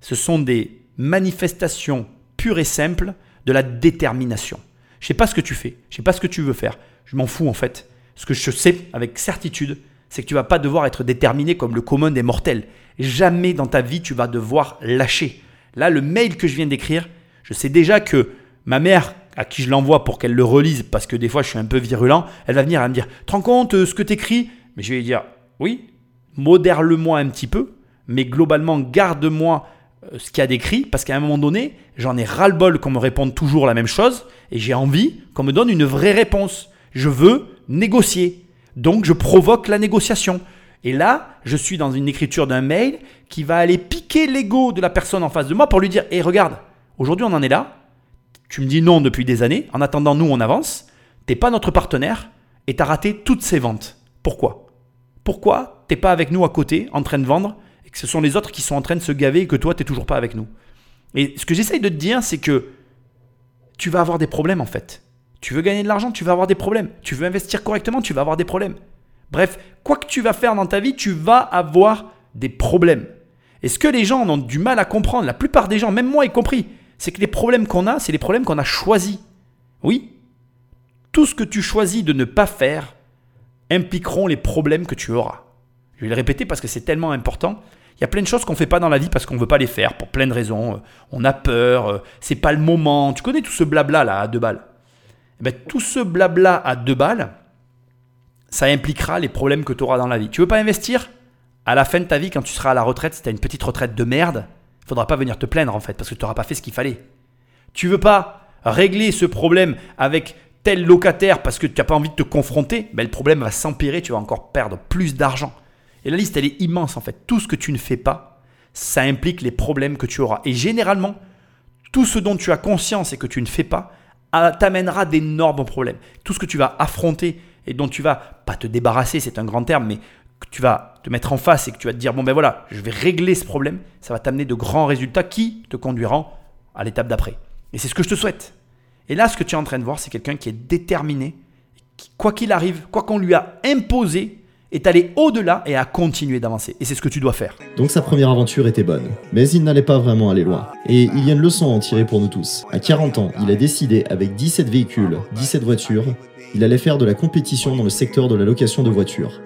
ce sont des manifestations pures et simples de la détermination. Je sais pas ce que tu fais, je sais pas ce que tu veux faire, je m'en fous en fait. Ce que je sais avec certitude, c'est que tu vas pas devoir être déterminé comme le commun des mortels. Jamais dans ta vie tu vas devoir lâcher. Là, le mail que je viens d'écrire, je sais déjà que ma mère, à qui je l'envoie pour qu'elle le relise, parce que des fois je suis un peu virulent, elle va venir à me dire te rends compte euh, ce que tu écris Mais je vais lui dire Oui, modère-le-moi un petit peu, mais globalement, garde-moi euh, ce qu'il y a d'écrit, parce qu'à un moment donné, j'en ai ras-le-bol qu'on me réponde toujours la même chose, et j'ai envie qu'on me donne une vraie réponse. Je veux négocier. Donc je provoque la négociation. Et là, je suis dans une écriture d'un mail qui va aller piquer l'ego de la personne en face de moi pour lui dire Hé, regarde, aujourd'hui on en est là. Tu me dis non depuis des années. En attendant, nous, on avance. T'es pas notre partenaire et tu as raté toutes ces ventes. Pourquoi? Pourquoi t'es pas avec nous à côté en train de vendre et que ce sont les autres qui sont en train de se gaver et que toi, tu toujours pas avec nous Et ce que j'essaye de te dire, c'est que tu vas avoir des problèmes en fait. Tu veux gagner de l'argent, tu vas avoir des problèmes. Tu veux investir correctement, tu vas avoir des problèmes. Bref, quoi que tu vas faire dans ta vie, tu vas avoir des problèmes. Et ce que les gens ont du mal à comprendre, la plupart des gens, même moi y compris, c'est que les problèmes qu'on a, c'est les problèmes qu'on a choisis. Oui, tout ce que tu choisis de ne pas faire impliqueront les problèmes que tu auras. Je vais le répéter parce que c'est tellement important. Il y a plein de choses qu'on ne fait pas dans la vie parce qu'on ne veut pas les faire pour plein de raisons. On a peur, c'est pas le moment. Tu connais tout ce blabla là à deux balles. Eh ben, tout ce blabla à deux balles, ça impliquera les problèmes que tu auras dans la vie. Tu veux pas investir? À la fin de ta vie, quand tu seras à la retraite, si tu as une petite retraite de merde, il faudra pas venir te plaindre en fait, parce que tu n'auras pas fait ce qu'il fallait. Tu veux pas régler ce problème avec tel locataire parce que tu n'as pas envie de te confronter, ben, le problème va s'empirer, tu vas encore perdre plus d'argent. Et la liste, elle est immense en fait. Tout ce que tu ne fais pas, ça implique les problèmes que tu auras. Et généralement, tout ce dont tu as conscience et que tu ne fais pas, t'amènera d'énormes problèmes. Tout ce que tu vas affronter et dont tu vas pas te débarrasser, c'est un grand terme, mais que tu vas te mettre en face et que tu vas te dire bon ben voilà, je vais régler ce problème, ça va t'amener de grands résultats qui te conduiront à l'étape d'après. Et c'est ce que je te souhaite. Et là, ce que tu es en train de voir, c'est quelqu'un qui est déterminé, quoi qu'il arrive, quoi qu'on lui a imposé, est allé au-delà et a continué d'avancer. Et c'est ce que tu dois faire. Donc sa première aventure était bonne, mais il n'allait pas vraiment aller loin. Et il y a une leçon à en tirer pour nous tous. À 40 ans, il a décidé, avec 17 véhicules, 17 voitures, il allait faire de la compétition dans le secteur de la location de voitures.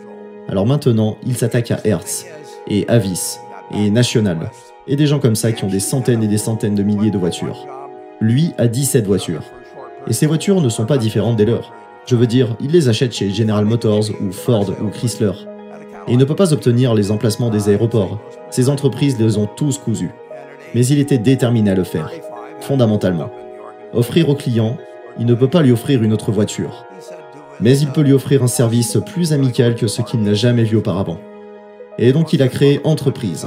Alors maintenant, il s'attaque à Hertz, et Avis, et National, et des gens comme ça qui ont des centaines et des centaines de milliers de voitures. Lui a 17 voitures. Et ces voitures ne sont pas différentes des leurs. Je veux dire, il les achète chez General Motors ou Ford ou Chrysler. Et il ne peut pas obtenir les emplacements des aéroports. Ces entreprises les ont tous cousus. Mais il était déterminé à le faire, fondamentalement. Offrir au client, il ne peut pas lui offrir une autre voiture mais il peut lui offrir un service plus amical que ce qu'il n'a jamais vu auparavant. Et donc il a créé Entreprise.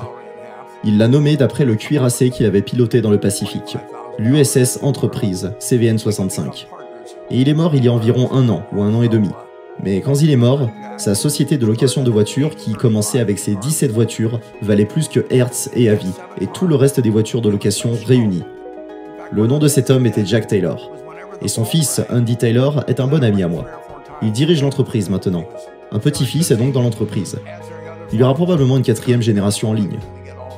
Il l'a nommé d'après le cuirassé qu'il avait piloté dans le Pacifique, l'USS Entreprise CVN 65. Et il est mort il y a environ un an ou un an et demi. Mais quand il est mort, sa société de location de voitures, qui commençait avec ses 17 voitures, valait plus que Hertz et Avi, et tout le reste des voitures de location réunies. Le nom de cet homme était Jack Taylor. Et son fils, Andy Taylor, est un bon ami à moi. Il dirige l'entreprise maintenant. Un petit-fils est donc dans l'entreprise. Il y aura probablement une quatrième génération en ligne.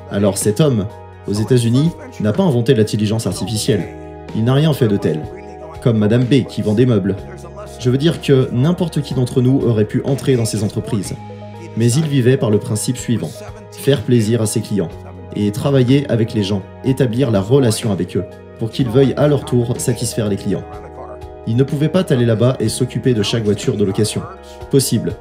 Alors cet homme, aux États-Unis, n'a pas inventé l'intelligence artificielle. Il n'a rien fait de tel. Comme Madame B qui vend des meubles. Je veux dire que n'importe qui d'entre nous aurait pu entrer dans ces entreprises. Mais il vivait par le principe suivant. Faire plaisir à ses clients. Et travailler avec les gens, établir la relation avec eux, pour qu'ils veuillent à leur tour satisfaire les clients. Il ne pouvait pas aller là-bas et s'occuper de chaque voiture de location. Possible.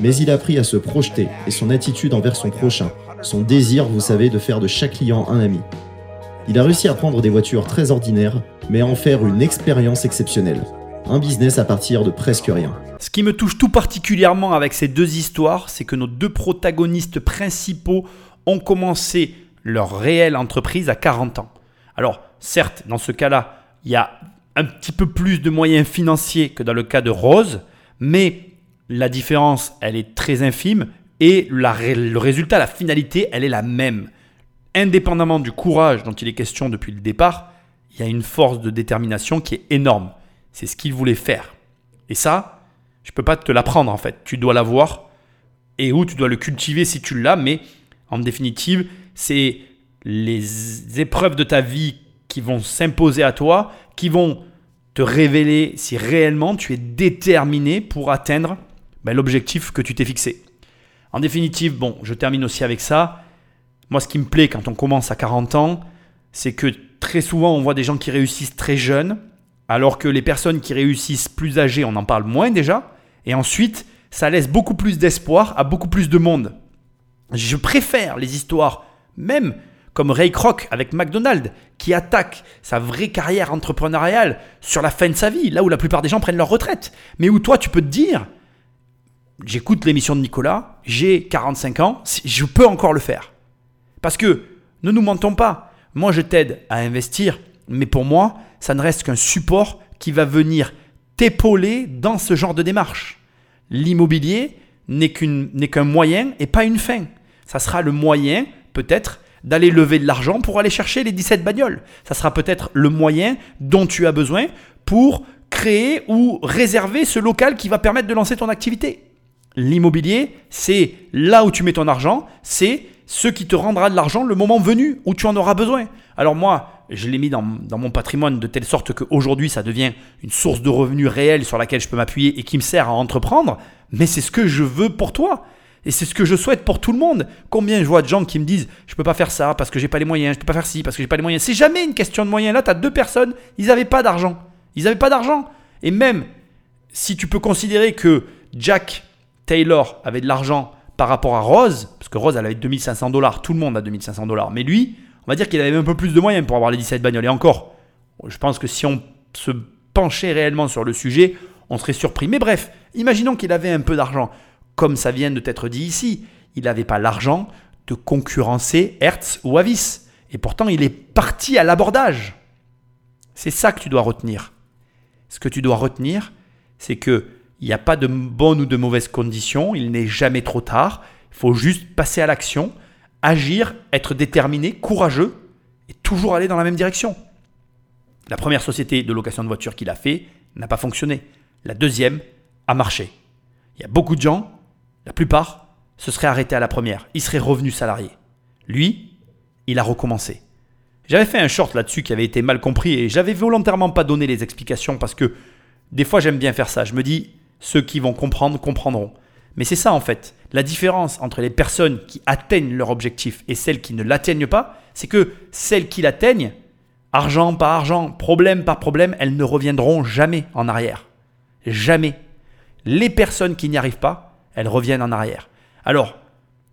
Mais il a appris à se projeter et son attitude envers son prochain, son désir, vous savez, de faire de chaque client un ami. Il a réussi à prendre des voitures très ordinaires, mais à en faire une expérience exceptionnelle. Un business à partir de presque rien. Ce qui me touche tout particulièrement avec ces deux histoires, c'est que nos deux protagonistes principaux ont commencé leur réelle entreprise à 40 ans. Alors, certes, dans ce cas-là, il y a un petit peu plus de moyens financiers que dans le cas de Rose, mais la différence, elle est très infime et le résultat, la finalité, elle est la même. Indépendamment du courage dont il est question depuis le départ, il y a une force de détermination qui est énorme. C'est ce qu'il voulait faire. Et ça, je ne peux pas te l'apprendre en fait. Tu dois l'avoir et où tu dois le cultiver si tu l'as, mais en définitive, c'est les épreuves de ta vie qui vont s'imposer à toi, qui vont te révéler si réellement tu es déterminé pour atteindre ben, l'objectif que tu t'es fixé. En définitive, bon, je termine aussi avec ça. Moi, ce qui me plaît quand on commence à 40 ans, c'est que très souvent, on voit des gens qui réussissent très jeunes, alors que les personnes qui réussissent plus âgées, on en parle moins déjà. Et ensuite, ça laisse beaucoup plus d'espoir à beaucoup plus de monde. Je préfère les histoires, même comme Ray Kroc avec McDonald's, qui attaque sa vraie carrière entrepreneuriale sur la fin de sa vie, là où la plupart des gens prennent leur retraite. Mais où toi, tu peux te dire, j'écoute l'émission de Nicolas, j'ai 45 ans, je peux encore le faire. Parce que, ne nous mentons pas, moi je t'aide à investir, mais pour moi, ça ne reste qu'un support qui va venir t'épauler dans ce genre de démarche. L'immobilier n'est qu'un moyen et pas une fin. Ça sera le moyen, peut-être, d'aller lever de l'argent pour aller chercher les 17 bagnoles. Ça sera peut-être le moyen dont tu as besoin pour créer ou réserver ce local qui va permettre de lancer ton activité. L'immobilier, c'est là où tu mets ton argent, c'est ce qui te rendra de l'argent le moment venu où tu en auras besoin. Alors moi, je l'ai mis dans, mon patrimoine de telle sorte qu'aujourd'hui, ça devient une source de revenus réelle sur laquelle je peux m'appuyer et qui me sert à entreprendre, mais c'est ce que je veux pour toi. Et c'est ce que je souhaite pour tout le monde. Combien je vois de gens qui me disent je peux pas faire ça parce que j'ai pas les moyens, je peux pas faire ci parce que j'ai pas les moyens. C'est jamais une question de moyens. Là, tu as deux personnes, ils n'avaient pas d'argent. Ils n'avaient pas d'argent. Et même si tu peux considérer que Jack Taylor avait de l'argent par rapport à Rose, parce que Rose avait 2500 dollars, tout le monde a 2500 dollars, mais lui, on va dire qu'il avait un peu plus de moyens pour avoir les 17 bagnoles. Et encore, je pense que si on se penchait réellement sur le sujet, on serait surpris. Mais bref, imaginons qu'il avait un peu d'argent comme ça vient de t'être dit ici, il n'avait pas l'argent de concurrencer Hertz ou Avis. Et pourtant, il est parti à l'abordage. C'est ça que tu dois retenir. Ce que tu dois retenir, c'est que il n'y a pas de bonnes ou de mauvaises conditions, il n'est jamais trop tard, il faut juste passer à l'action, agir, être déterminé, courageux et toujours aller dans la même direction. La première société de location de voiture qu'il a fait n'a pas fonctionné. La deuxième a marché. Il y a beaucoup de gens la plupart se seraient arrêtés à la première. Ils seraient revenus salariés. Lui, il a recommencé. J'avais fait un short là-dessus qui avait été mal compris et j'avais volontairement pas donné les explications parce que des fois j'aime bien faire ça. Je me dis, ceux qui vont comprendre comprendront. Mais c'est ça en fait. La différence entre les personnes qui atteignent leur objectif et celles qui ne l'atteignent pas, c'est que celles qui l'atteignent, argent par argent, problème par problème, elles ne reviendront jamais en arrière. Jamais. Les personnes qui n'y arrivent pas, elles reviennent en arrière. Alors,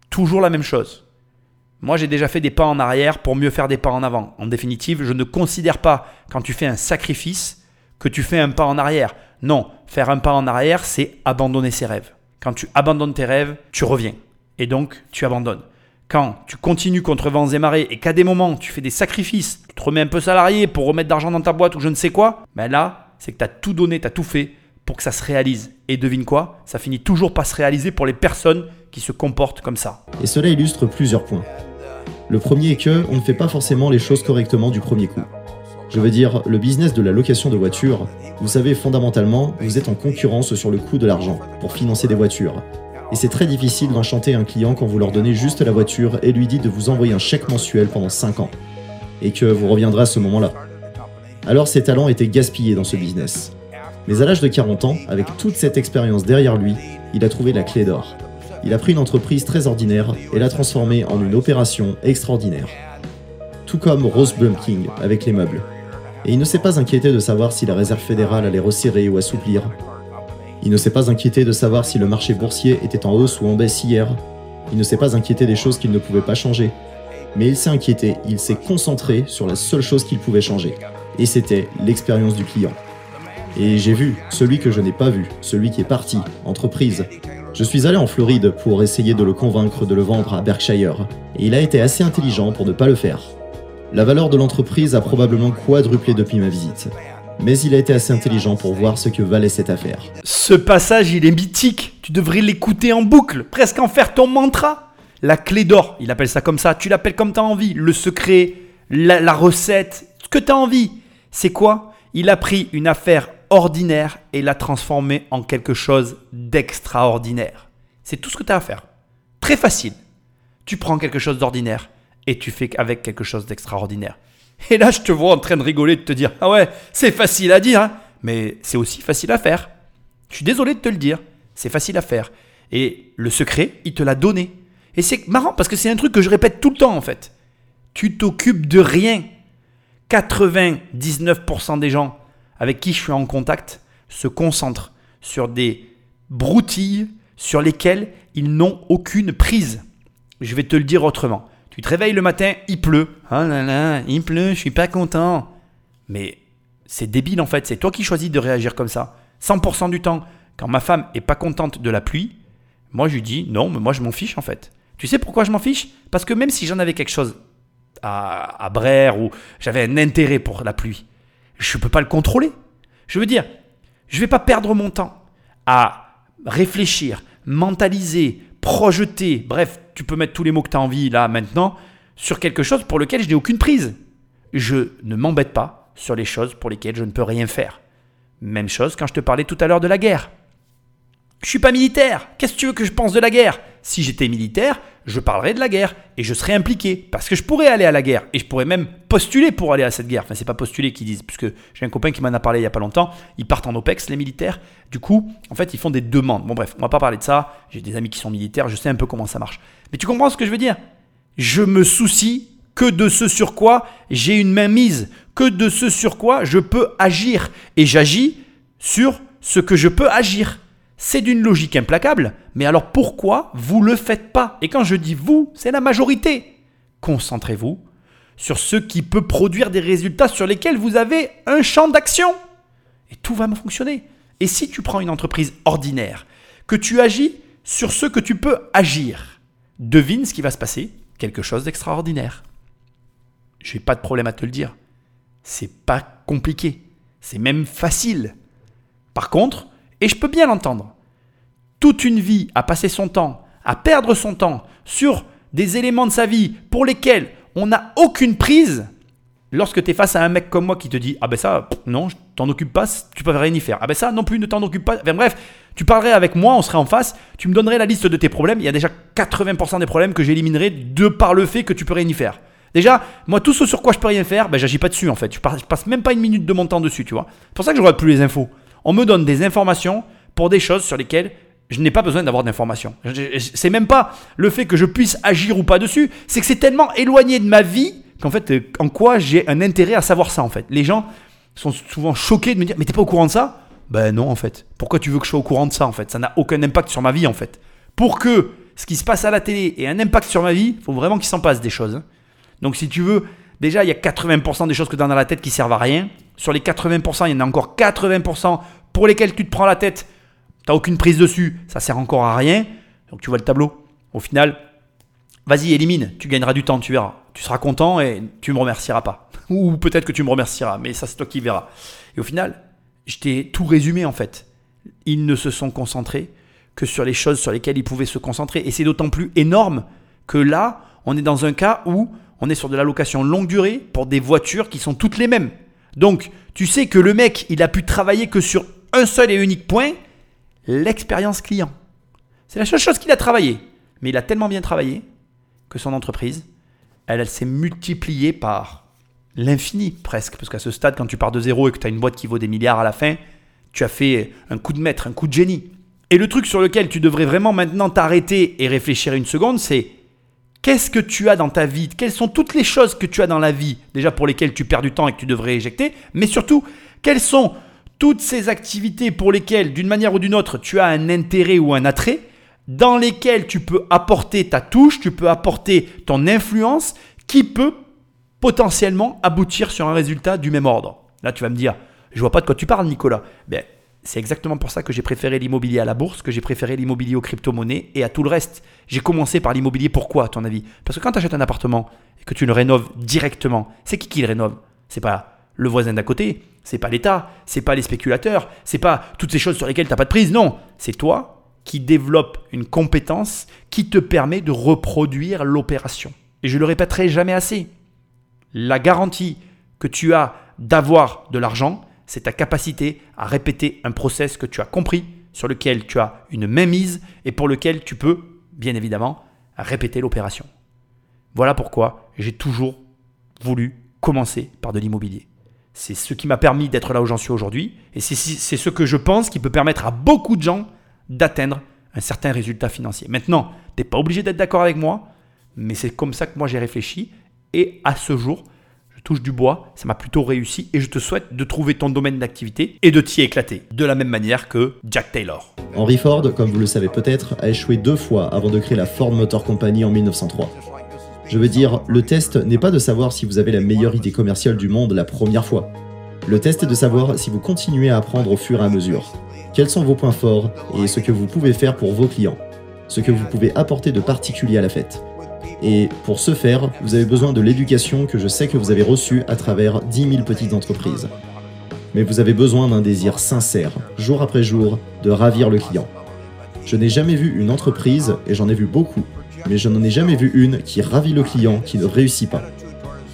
toujours la même chose. Moi, j'ai déjà fait des pas en arrière pour mieux faire des pas en avant. En définitive, je ne considère pas quand tu fais un sacrifice que tu fais un pas en arrière. Non, faire un pas en arrière, c'est abandonner ses rêves. Quand tu abandonnes tes rêves, tu reviens. Et donc, tu abandonnes. Quand tu continues contre vents et marées et qu'à des moments, tu fais des sacrifices, tu te remets un peu salarié pour remettre d'argent dans ta boîte ou je ne sais quoi, ben là, c'est que tu as tout donné, tu as tout fait pour que ça se réalise. Et devine quoi? Ça finit toujours par se réaliser pour les personnes qui se comportent comme ça. Et cela illustre plusieurs points. Le premier est que on ne fait pas forcément les choses correctement du premier coup. Je veux dire, le business de la location de voitures, vous savez, fondamentalement, vous êtes en concurrence sur le coût de l'argent pour financer des voitures. Et c'est très difficile d'enchanter un client quand vous leur donnez juste la voiture et lui dites de vous envoyer un chèque mensuel pendant 5 ans. Et que vous reviendrez à ce moment-là. Alors ses talents étaient gaspillés dans ce business. Mais à l'âge de 40 ans, avec toute cette expérience derrière lui, il a trouvé la clé d'or. Il a pris une entreprise très ordinaire et l'a transformée en une opération extraordinaire. Tout comme Rose King avec les meubles. Et il ne s'est pas inquiété de savoir si la réserve fédérale allait resserrer ou assouplir. Il ne s'est pas inquiété de savoir si le marché boursier était en hausse ou en baisse hier. Il ne s'est pas inquiété des choses qu'il ne pouvait pas changer. Mais il s'est inquiété, il s'est concentré sur la seule chose qu'il pouvait changer. Et c'était l'expérience du client. Et j'ai vu celui que je n'ai pas vu, celui qui est parti, entreprise. Je suis allé en Floride pour essayer de le convaincre de le vendre à Berkshire, et il a été assez intelligent pour ne pas le faire. La valeur de l'entreprise a probablement quadruplé depuis ma visite. Mais il a été assez intelligent pour voir ce que valait cette affaire. Ce passage, il est mythique. Tu devrais l'écouter en boucle, presque en faire ton mantra. La clé d'or, il appelle ça comme ça. Tu l'appelles comme tu as envie. Le secret, la, recette, ce que tu as envie. C'est quoi? Il a pris une affaire ordinaire et la transformer en quelque chose d'extraordinaire. C'est tout ce que tu as à faire. Très facile. Tu prends quelque chose d'ordinaire et tu fais avec quelque chose d'extraordinaire. Et là, je te vois en train de rigoler, de te dire Ah ouais, c'est facile à dire, hein, mais c'est aussi facile à faire. Je suis désolé de te le dire, c'est facile à faire. Et le secret, il te l'a donné. Et c'est marrant parce que c'est un truc que je répète tout le temps en fait. Tu t'occupes de rien. 99% des gens avec qui je suis en contact se concentrent sur des broutilles sur lesquelles ils n'ont aucune prise. Je vais te le dire autrement. Tu te réveilles le matin, il pleut. Oh là là, il pleut, je suis pas content. Mais c'est débile en fait, c'est toi qui choisis de réagir comme ça. 100% du temps, quand ma femme est pas contente de la pluie, moi je lui dis non, mais moi je m'en fiche en fait. Tu sais pourquoi je m'en fiche? Parce que même si j'en avais quelque chose à, à brère ou j'avais un intérêt pour la pluie, je ne peux pas le contrôler. Je veux dire, je ne vais pas perdre mon temps à réfléchir, mentaliser, projeter, bref, tu peux mettre tous les mots que tu as envie là maintenant, sur quelque chose pour lequel je n'ai aucune prise. Je ne m'embête pas sur les choses pour lesquelles je ne peux rien faire. Même chose quand je te parlais tout à l'heure de la guerre. Je suis pas militaire. Qu'est-ce que tu veux que je pense de la guerre? Si j'étais militaire, je parlerais de la guerre et je serais impliqué parce que je pourrais aller à la guerre et je pourrais même postuler pour aller à cette guerre. Enfin, c'est pas postuler qu'ils disent, puisque j'ai un copain qui m'en a parlé il y a pas longtemps. Ils partent en OPEX, les militaires. Du coup, en fait, ils font des demandes. Bon, bref, on va pas parler de ça. J'ai des amis qui sont militaires, je sais un peu comment ça marche. Mais tu comprends ce que je veux dire? Je me soucie que de ce sur quoi j'ai une main mise, que de ce sur quoi je peux agir. Et j'agis sur ce que je peux agir. C'est d'une logique implacable, mais alors pourquoi vous ne le faites pas? Et quand je dis vous, c'est la majorité. Concentrez-vous sur ce qui peut produire des résultats sur lesquels vous avez un champ d'action. Et tout va fonctionner. Et si tu prends une entreprise ordinaire, que tu agis sur ce que tu peux agir, devine ce qui va se passer, quelque chose d'extraordinaire. Je n'ai pas de problème à te le dire. C'est pas compliqué. C'est même facile. Par contre, et je peux bien l'entendre. Toute une vie à passer son temps, à perdre son temps sur des éléments de sa vie pour lesquels on n'a aucune prise, lorsque tu es face à un mec comme moi qui te dit Ah ben ça, non, je t'en occupe pas, tu peux rien y faire. Ah ben ça, non plus, ne t'en occupe pas. bref, tu parlerais avec moi, on serait en face, tu me donnerais la liste de tes problèmes. Il y a déjà 80% des problèmes que j'éliminerais de par le fait que tu peux rien y faire. Déjà, moi, tout ce sur quoi je peux rien faire, ben, j'agis pas dessus en fait. Je passe même pas une minute de mon temps dessus, tu vois. C'est pour ça que je regarde plus les infos on me donne des informations pour des choses sur lesquelles je n'ai pas besoin d'avoir d'informations. C'est même pas le fait que je puisse agir ou pas dessus, c'est que c'est tellement éloigné de ma vie qu'en fait, euh, en quoi j'ai un intérêt à savoir ça en fait. Les gens sont souvent choqués de me dire Mais t'es pas au courant de ça? Ben non en fait. Pourquoi tu veux que je sois au courant de ça en fait? Ça n'a aucun impact sur ma vie en fait. Pour que ce qui se passe à la télé ait un impact sur ma vie, il faut vraiment qu'il s'en passe des choses. Hein. Donc si tu veux, déjà il y a 80% des choses que tu as dans la tête qui servent à rien. Sur les 80%, il y en a encore 80% pour lesquels tu te prends la tête. Tu n'as aucune prise dessus. Ça sert encore à rien. Donc tu vois le tableau. Au final, vas-y, élimine. Tu gagneras du temps, tu verras. Tu seras content et tu me remercieras pas. Ou peut-être que tu me remercieras, mais ça c'est toi qui verras. Et au final, je t'ai tout résumé en fait. Ils ne se sont concentrés que sur les choses sur lesquelles ils pouvaient se concentrer. Et c'est d'autant plus énorme que là, on est dans un cas où on est sur de l'allocation longue durée pour des voitures qui sont toutes les mêmes. Donc, tu sais que le mec, il a pu travailler que sur un seul et unique point, l'expérience client. C'est la seule chose qu'il a travaillé. Mais il a tellement bien travaillé que son entreprise, elle, s'est multipliée par l'infini presque. Parce qu'à ce stade, quand tu pars de zéro et que tu as une boîte qui vaut des milliards à la fin, tu as fait un coup de maître, un coup de génie. Et le truc sur lequel tu devrais vraiment maintenant t'arrêter et réfléchir une seconde, c'est Qu'est-ce que tu as dans ta vie? Quelles sont toutes les choses que tu as dans la vie, déjà pour lesquelles tu perds du temps et que tu devrais éjecter? Mais surtout, quelles sont toutes ces activités pour lesquelles, d'une manière ou d'une autre, tu as un intérêt ou un attrait, dans lesquelles tu peux apporter ta touche, tu peux apporter ton influence, qui peut potentiellement aboutir sur un résultat du même ordre Là, tu vas me dire, je vois pas de quoi tu parles, Nicolas. Ben, c'est exactement pour ça que j'ai préféré l'immobilier à la bourse, que j'ai préféré l'immobilier aux crypto-monnaies et à tout le reste. J'ai commencé par l'immobilier. Pourquoi, à ton avis? Parce que quand tu achètes un appartement et que tu le rénoves directement, c'est qui qui le rénove? C'est pas le voisin d'à côté, c'est pas l'État, c'est pas les spéculateurs, c'est pas toutes ces choses sur lesquelles tu n'as pas de prise. Non, c'est toi qui développe une compétence qui te permet de reproduire l'opération. Et je le répéterai jamais assez. La garantie que tu as d'avoir de l'argent, c'est ta capacité à répéter un process que tu as compris, sur lequel tu as une mainmise et pour lequel tu peux, bien évidemment, répéter l'opération. Voilà pourquoi j'ai toujours voulu commencer par de l'immobilier. C'est ce qui m'a permis d'être là où j'en suis aujourd'hui et c'est ce que je pense qui peut permettre à beaucoup de gens d'atteindre un certain résultat financier. Maintenant, tu n'es pas obligé d'être d'accord avec moi, mais c'est comme ça que moi j'ai réfléchi et à ce jour, je touche du bois, ça m'a plutôt réussi et je te souhaite de trouver ton domaine d'activité et de t'y éclater, de la même manière que Jack Taylor. Henry Ford, comme vous le savez peut-être, a échoué deux fois avant de créer la Ford Motor Company en 1903. Je veux dire, le test n'est pas de savoir si vous avez la meilleure idée commerciale du monde la première fois. Le test est de savoir si vous continuez à apprendre au fur et à mesure. Quels sont vos points forts et ce que vous pouvez faire pour vos clients. Ce que vous pouvez apporter de particulier à la fête. Et pour ce faire, vous avez besoin de l'éducation que je sais que vous avez reçue à travers 10 000 petites entreprises. Mais vous avez besoin d'un désir sincère, jour après jour, de ravir le client. Je n'ai jamais vu une entreprise, et j'en ai vu beaucoup, mais je n'en ai jamais vu une qui ravit le client qui ne réussit pas.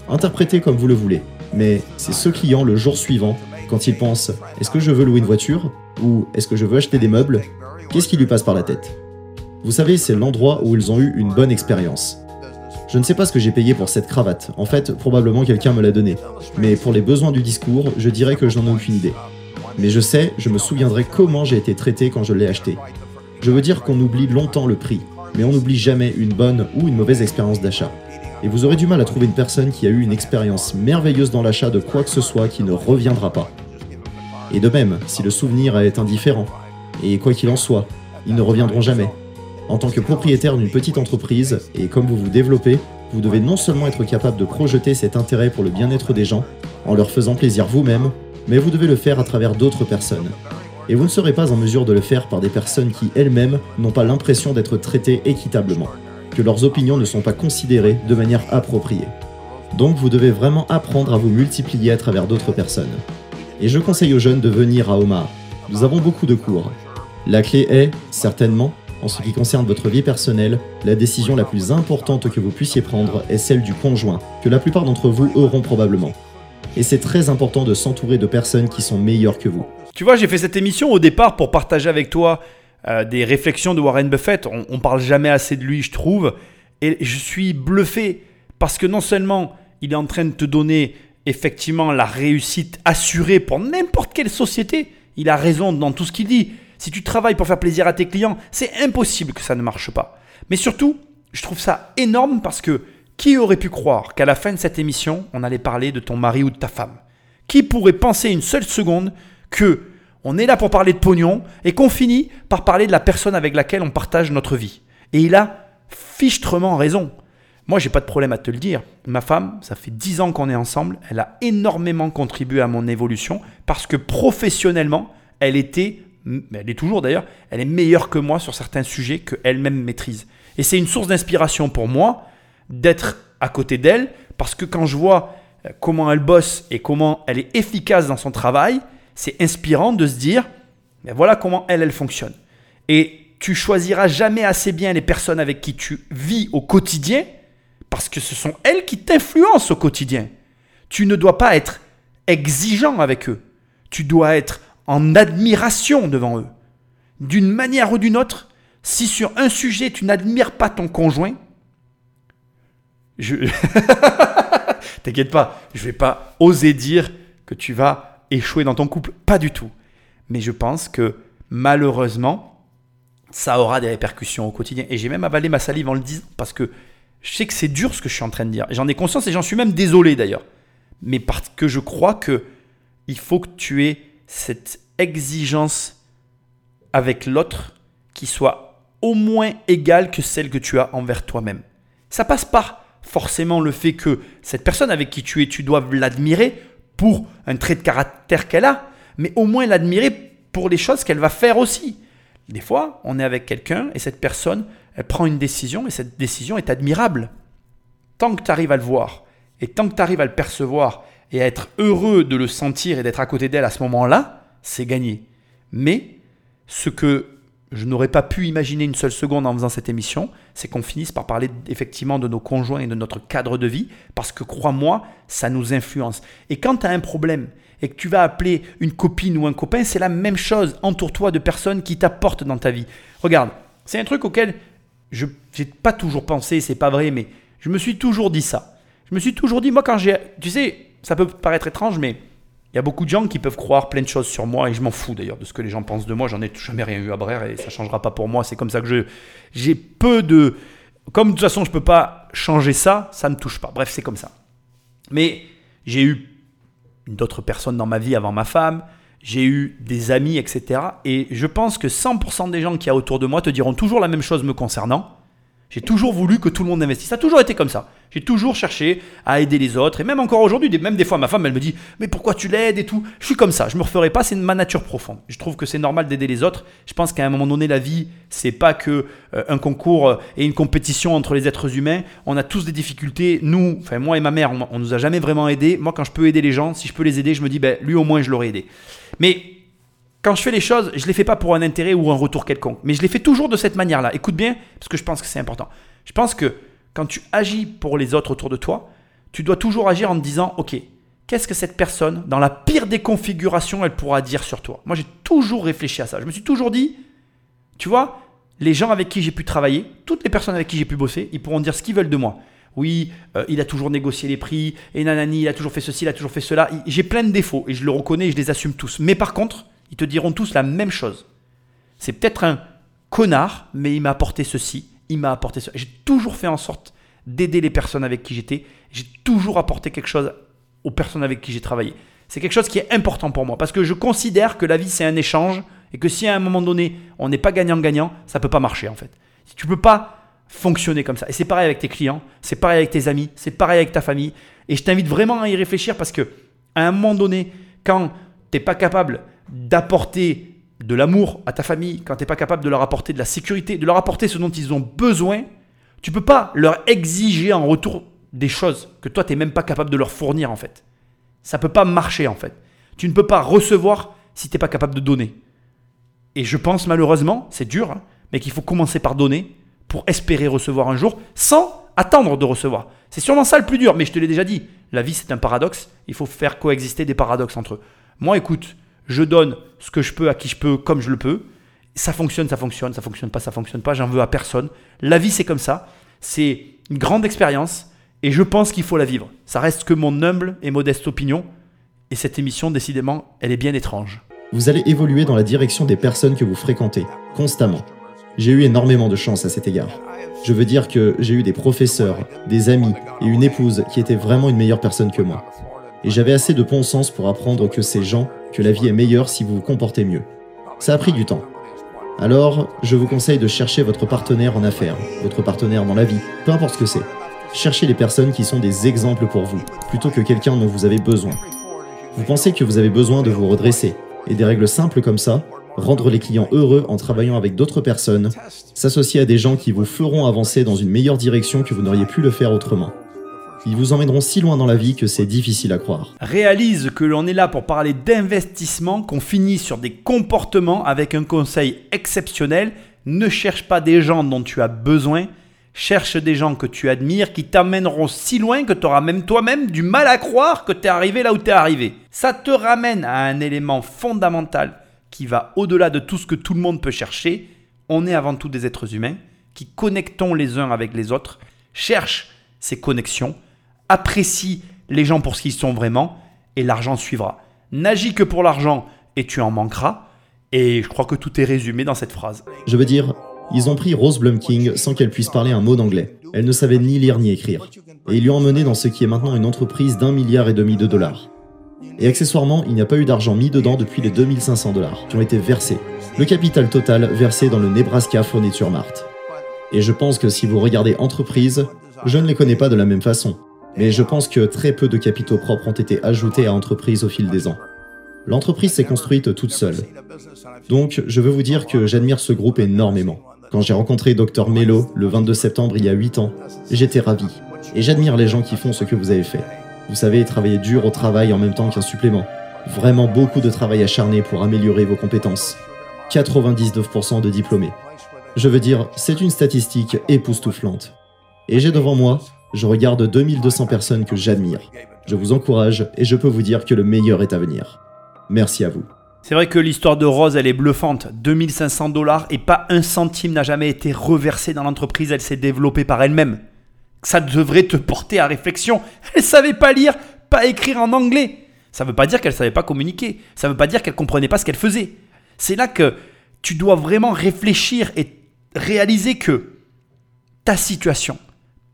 Interprétez comme vous le voulez, mais c'est ce client le jour suivant, quand il pense est-ce que je veux louer une voiture ou est-ce que je veux acheter des meubles, qu'est-ce qui lui passe par la tête? Vous savez, c'est l'endroit où ils ont eu une bonne expérience. Je ne sais pas ce que j'ai payé pour cette cravate, en fait, probablement quelqu'un me l'a donnée. Mais pour les besoins du discours, je dirais que je n'en ai aucune idée. Mais je sais, je me souviendrai comment j'ai été traité quand je l'ai acheté. Je veux dire qu'on oublie longtemps le prix, mais on n'oublie jamais une bonne ou une mauvaise expérience d'achat. Et vous aurez du mal à trouver une personne qui a eu une expérience merveilleuse dans l'achat de quoi que ce soit qui ne reviendra pas. Et de même, si le souvenir est indifférent, et quoi qu'il en soit, ils ne reviendront jamais. En tant que propriétaire d'une petite entreprise, et comme vous vous développez, vous devez non seulement être capable de projeter cet intérêt pour le bien-être des gens, en leur faisant plaisir vous-même, mais vous devez le faire à travers d'autres personnes et vous ne serez pas en mesure de le faire par des personnes qui elles-mêmes n'ont pas l'impression d'être traitées équitablement, que leurs opinions ne sont pas considérées de manière appropriée. Donc vous devez vraiment apprendre à vous multiplier à travers d'autres personnes. Et je conseille aux jeunes de venir à Omar. Nous avons beaucoup de cours. La clé est, certainement, en ce qui concerne votre vie personnelle, la décision la plus importante que vous puissiez prendre est celle du conjoint, que la plupart d'entre vous auront probablement. Et c'est très important de s'entourer de personnes qui sont meilleures que vous. Tu vois, j'ai fait cette émission au départ pour partager avec toi euh, des réflexions de Warren Buffett. On, on parle jamais assez de lui, je trouve. Et je suis bluffé parce que non seulement il est en train de te donner effectivement la réussite assurée pour n'importe quelle société, il a raison dans tout ce qu'il dit. Si tu travailles pour faire plaisir à tes clients, c'est impossible que ça ne marche pas. Mais surtout, je trouve ça énorme parce que qui aurait pu croire qu'à la fin de cette émission, on allait parler de ton mari ou de ta femme? Qui pourrait penser une seule seconde que on est là pour parler de pognon et qu'on finit par parler de la personne avec laquelle on partage notre vie? Et il a fichtrement raison. Moi, j'ai pas de problème à te le dire. Ma femme, ça fait 10 ans qu'on est ensemble. Elle a énormément contribué à mon évolution parce que professionnellement, elle était, elle est toujours d'ailleurs, elle est meilleure que moi sur certains sujets qu'elle-même maîtrise. Et c'est une source d'inspiration pour moi d'être à côté d'elle parce que quand je vois euh, comment elle bosse et comment elle est efficace dans son travail, c'est inspirant de se dire, mais voilà comment elle, elle fonctionne. Et tu choisiras jamais assez bien les personnes avec qui tu vis au quotidien, parce que ce sont elles qui t'influencent au quotidien. Tu ne dois pas être exigeant avec eux. Tu dois être en admiration devant eux. D'une manière ou d'une autre, si sur un sujet tu n'admires pas ton conjoint, T'inquiète pas, je vais pas oser dire que tu vas échouer dans ton couple. Pas du tout. Mais je pense que malheureusement, ça aura des répercussions au quotidien. Et j'ai même avalé ma salive en le disant parce que je sais que c'est dur ce que je suis en train de dire. J'en ai conscience et j'en suis même désolé d'ailleurs. Mais parce que je crois que il faut que tu aies cette exigence avec l'autre qui soit au moins égale que celle que tu as envers toi-même. Ça passe pas forcément le fait que cette personne avec qui tu es, tu dois l'admirer pour un trait de caractère qu'elle a, mais au moins l'admirer pour les choses qu'elle va faire aussi. Des fois, on est avec quelqu'un et cette personne, elle prend une décision et cette décision est admirable. Tant que tu arrives à le voir et tant que tu arrives à le percevoir et à être heureux de le sentir et d'être à côté d'elle à ce moment-là, c'est gagné. Mais ce que je n'aurais pas pu imaginer une seule seconde en faisant cette émission, c'est qu'on finisse par parler effectivement de nos conjoints et de notre cadre de vie, parce que crois-moi, ça nous influence. Et quand tu as un problème et que tu vas appeler une copine ou un copain, c'est la même chose. Entoure-toi de personnes qui t'apportent dans ta vie. Regarde, c'est un truc auquel je n'ai pas toujours pensé, c'est pas vrai, mais je me suis toujours dit ça. Je me suis toujours dit, moi, quand j'ai. Tu sais, ça peut paraître étrange, mais il y a beaucoup de gens qui peuvent croire plein de choses sur moi et je m'en fous d'ailleurs de ce que les gens pensent de moi. J'en ai jamais rien eu à Brère et ça changera pas pour moi. C'est comme ça que je j'ai peu de comme de toute façon je peux pas changer ça, ça ne touche pas. Bref, c'est comme ça. Mais j'ai eu d'autres personnes dans ma vie avant ma femme, j'ai eu des amis, etc. Et je pense que 100% des gens qui a autour de moi te diront toujours la même chose me concernant. J'ai toujours voulu que tout le monde investisse. Ça a toujours été comme ça. J'ai toujours cherché à aider les autres. Et même encore aujourd'hui, même des fois, ma femme, elle me dit Mais pourquoi tu l'aides et tout? Je suis comme ça. Je me referai pas. C'est ma nature profonde. Je trouve que c'est normal d'aider les autres. Je pense qu'à un moment donné, la vie, c'est pas que euh, un concours et une compétition entre les êtres humains. On a tous des difficultés. Nous, enfin, moi et ma mère, on, on nous a jamais vraiment aidés. Moi, quand je peux aider les gens, si je peux les aider, je me dis Ben, lui, au moins, je l'aurais aidé. Mais quand je fais les choses, je ne les fais pas pour un intérêt ou un retour quelconque, mais je les fais toujours de cette manière-là. Écoute bien, parce que je pense que c'est important. Je pense que quand tu agis pour les autres autour de toi, tu dois toujours agir en te disant, ok, qu'est-ce que cette personne, dans la pire des configurations, elle pourra dire sur toi? Moi, j'ai toujours réfléchi à ça. Je me suis toujours dit, tu vois, les gens avec qui j'ai pu travailler, toutes les personnes avec qui j'ai pu bosser, ils pourront dire ce qu'ils veulent de moi. Oui, euh, il a toujours négocié les prix, et nanani, il a toujours fait ceci, il a toujours fait cela. J'ai plein de défauts, et je le reconnais, et je les assume tous. Mais par contre, ils te diront tous la même chose. C'est peut-être un connard, mais il m'a apporté ceci, il m'a apporté cela. J'ai toujours fait en sorte d'aider les personnes avec qui j'étais. J'ai toujours apporté quelque chose aux personnes avec qui j'ai travaillé. C'est quelque chose qui est important pour moi parce que je considère que la vie c'est un échange et que si à un moment donné on n'est pas gagnant-gagnant, ça peut pas marcher en fait. Tu peux pas fonctionner comme ça. Et c'est pareil avec tes clients, c'est pareil avec tes amis, c'est pareil avec ta famille. Et je t'invite vraiment à y réfléchir parce que à un moment donné, quand tu n'es pas capable d'apporter de l'amour à ta famille, quand tu n'es pas capable de leur apporter de la sécurité, de leur apporter ce dont ils ont besoin, tu peux pas leur exiger en retour des choses que toi tu n'es même pas capable de leur fournir en fait. Ça peut pas marcher en fait. Tu ne peux pas recevoir si tu n'es pas capable de donner. Et je pense malheureusement, c'est dur, hein, mais qu'il faut commencer par donner pour espérer recevoir un jour sans attendre de recevoir. C'est sûrement ça le plus dur, mais je te l'ai déjà dit, la vie c'est un paradoxe, il faut faire coexister des paradoxes entre eux. Moi écoute, je donne ce que je peux à qui je peux comme je le peux. Ça fonctionne, ça fonctionne, ça fonctionne pas, ça fonctionne pas, j'en veux à personne. La vie c'est comme ça, c'est une grande expérience et je pense qu'il faut la vivre. Ça reste que mon humble et modeste opinion et cette émission décidément, elle est bien étrange. Vous allez évoluer dans la direction des personnes que vous fréquentez, constamment. J'ai eu énormément de chance à cet égard. Je veux dire que j'ai eu des professeurs, des amis et une épouse qui étaient vraiment une meilleure personne que moi. Et j'avais assez de bon sens pour apprendre que ces gens que la vie est meilleure si vous vous comportez mieux. Ça a pris du temps. Alors, je vous conseille de chercher votre partenaire en affaires, votre partenaire dans la vie, peu importe ce que c'est. Cherchez les personnes qui sont des exemples pour vous, plutôt que quelqu'un dont vous avez besoin. Vous pensez que vous avez besoin de vous redresser, et des règles simples comme ça, rendre les clients heureux en travaillant avec d'autres personnes, s'associer à des gens qui vous feront avancer dans une meilleure direction que vous n'auriez pu le faire autrement. Ils vous emmèneront si loin dans la vie que c'est difficile à croire. Réalise que l'on est là pour parler d'investissement, qu'on finit sur des comportements avec un conseil exceptionnel. Ne cherche pas des gens dont tu as besoin, cherche des gens que tu admires qui t'amèneront si loin que tu auras même toi-même du mal à croire que tu es arrivé là où tu es arrivé. Ça te ramène à un élément fondamental qui va au-delà de tout ce que tout le monde peut chercher. On est avant tout des êtres humains qui connectons les uns avec les autres, cherche ces connexions apprécie les gens pour ce qu'ils sont vraiment et l'argent suivra. N'agis que pour l'argent et tu en manqueras. Et je crois que tout est résumé dans cette phrase. Je veux dire, ils ont pris Rose Blumking sans qu'elle puisse parler un mot d'anglais. Elle ne savait ni lire ni écrire. Et ils lui ont emmené dans ce qui est maintenant une entreprise d'un milliard et demi de dollars. Et accessoirement, il n'y a pas eu d'argent mis dedans depuis les 2500 dollars qui ont été versés. Le capital total versé dans le Nebraska Furniture Mart. Et je pense que si vous regardez entreprise, je ne les connais pas de la même façon. Mais je pense que très peu de capitaux propres ont été ajoutés à l'entreprise au fil des ans. L'entreprise s'est construite toute seule. Donc, je veux vous dire que j'admire ce groupe énormément. Quand j'ai rencontré Dr Mello le 22 septembre il y a 8 ans, j'étais ravi. Et j'admire les gens qui font ce que vous avez fait. Vous savez, travailler dur au travail en même temps qu'un supplément. Vraiment beaucoup de travail acharné pour améliorer vos compétences. 99% de diplômés. Je veux dire, c'est une statistique époustouflante. Et j'ai devant moi je regarde 2200 personnes que j'admire. Je vous encourage et je peux vous dire que le meilleur est à venir. Merci à vous. C'est vrai que l'histoire de Rose, elle est bluffante. 2500 dollars et pas un centime n'a jamais été reversé dans l'entreprise. Elle s'est développée par elle-même. Ça devrait te porter à réflexion. Elle savait pas lire, pas écrire en anglais. Ça ne veut pas dire qu'elle savait pas communiquer. Ça ne veut pas dire qu'elle comprenait pas ce qu'elle faisait. C'est là que tu dois vraiment réfléchir et réaliser que ta situation,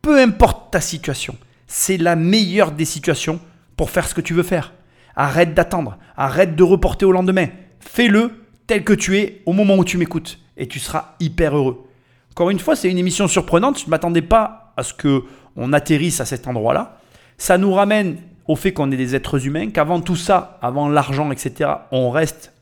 peu importe ta situation, c'est la meilleure des situations pour faire ce que tu veux faire. Arrête d'attendre, arrête de reporter au lendemain. Fais-le tel que tu es au moment où tu m'écoutes et tu seras hyper heureux. Encore une fois, c'est une émission surprenante. Je ne m'attendais pas à ce que on atterrisse à cet endroit-là. Ça nous ramène au fait qu'on est des êtres humains, qu'avant tout ça, avant l'argent, etc., on reste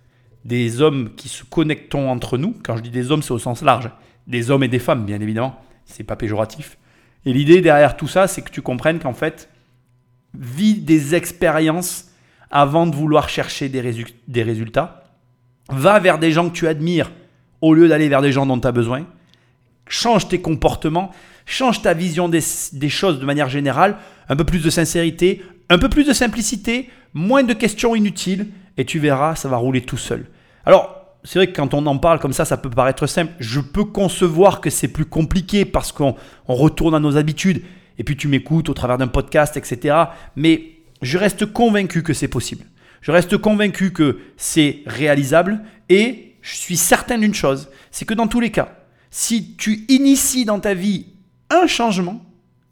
des hommes qui se connectent entre nous. Quand je dis des hommes, c'est au sens large. Des hommes et des femmes, bien évidemment. C'est pas péjoratif. Et l'idée derrière tout ça, c'est que tu comprennes qu'en fait, vis des expériences avant de vouloir chercher des, résultats. Va vers des gens que tu admires au lieu d'aller vers des gens dont tu as besoin. Change tes comportements, change ta vision des, des, choses de manière générale, un peu plus de sincérité, un peu plus de simplicité, moins de questions inutiles, et tu verras, ça va rouler tout seul. Alors, c'est vrai que quand on en parle comme ça, ça peut paraître simple. Je peux concevoir que c'est plus compliqué parce qu'on retourne à nos habitudes. Et puis tu m'écoutes au travers d'un podcast, etc. Mais je reste convaincu que c'est possible. Je reste convaincu que c'est réalisable. Et je suis certain d'une chose, c'est que dans tous les cas, si tu inities dans ta vie un changement,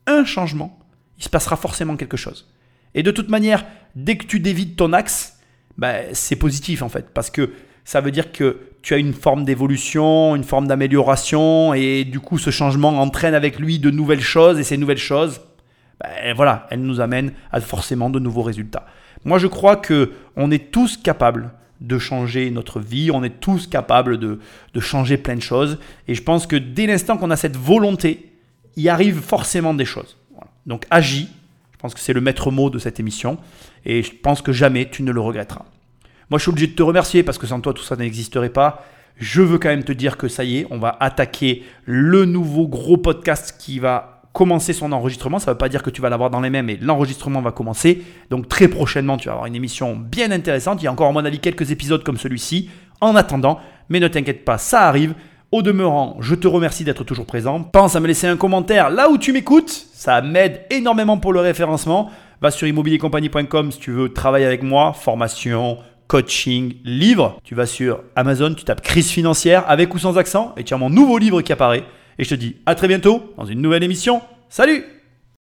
un changement, il se passera forcément quelque chose. Et de toute manière, dès que tu dévides ton axe, ben, c'est positif en fait. Parce que ça veut dire que tu as une forme d'évolution, une forme d'amélioration, et du coup ce changement entraîne avec lui de nouvelles choses, et ces nouvelles choses, ben voilà, elles nous amènent à forcément de nouveaux résultats. Moi je crois que on est tous capables de changer notre vie, on est tous capables de, changer plein de choses, et je pense que dès l'instant qu'on a cette volonté, il arrive forcément des choses. Donc agis, je pense que c'est le maître mot de cette émission, et je pense que jamais tu ne le regretteras. Moi, je suis obligé de te remercier parce que sans toi, tout ça n'existerait pas. Je veux quand même te dire que ça y est, on va attaquer le nouveau gros podcast qui va commencer son enregistrement. Ça ne veut pas dire que tu vas l'avoir dans les mains, mais l'enregistrement va commencer. Donc très prochainement, tu vas avoir une émission bien intéressante. Il y a encore, à mon avis, quelques épisodes comme celui-ci. En attendant, mais ne t'inquiète pas, ça arrive. Au demeurant, je te remercie d'être toujours présent. Pense à me laisser un commentaire là où tu m'écoutes. Ça m'aide énormément pour le référencement. Va sur immobiliercompagnie.com si tu veux travailler avec moi, formation, coaching, livre. Tu vas sur Amazon, tu tapes crise financière avec ou sans accent et tu as mon nouveau livre qui apparaît. Et je te dis à très bientôt dans une nouvelle émission. Salut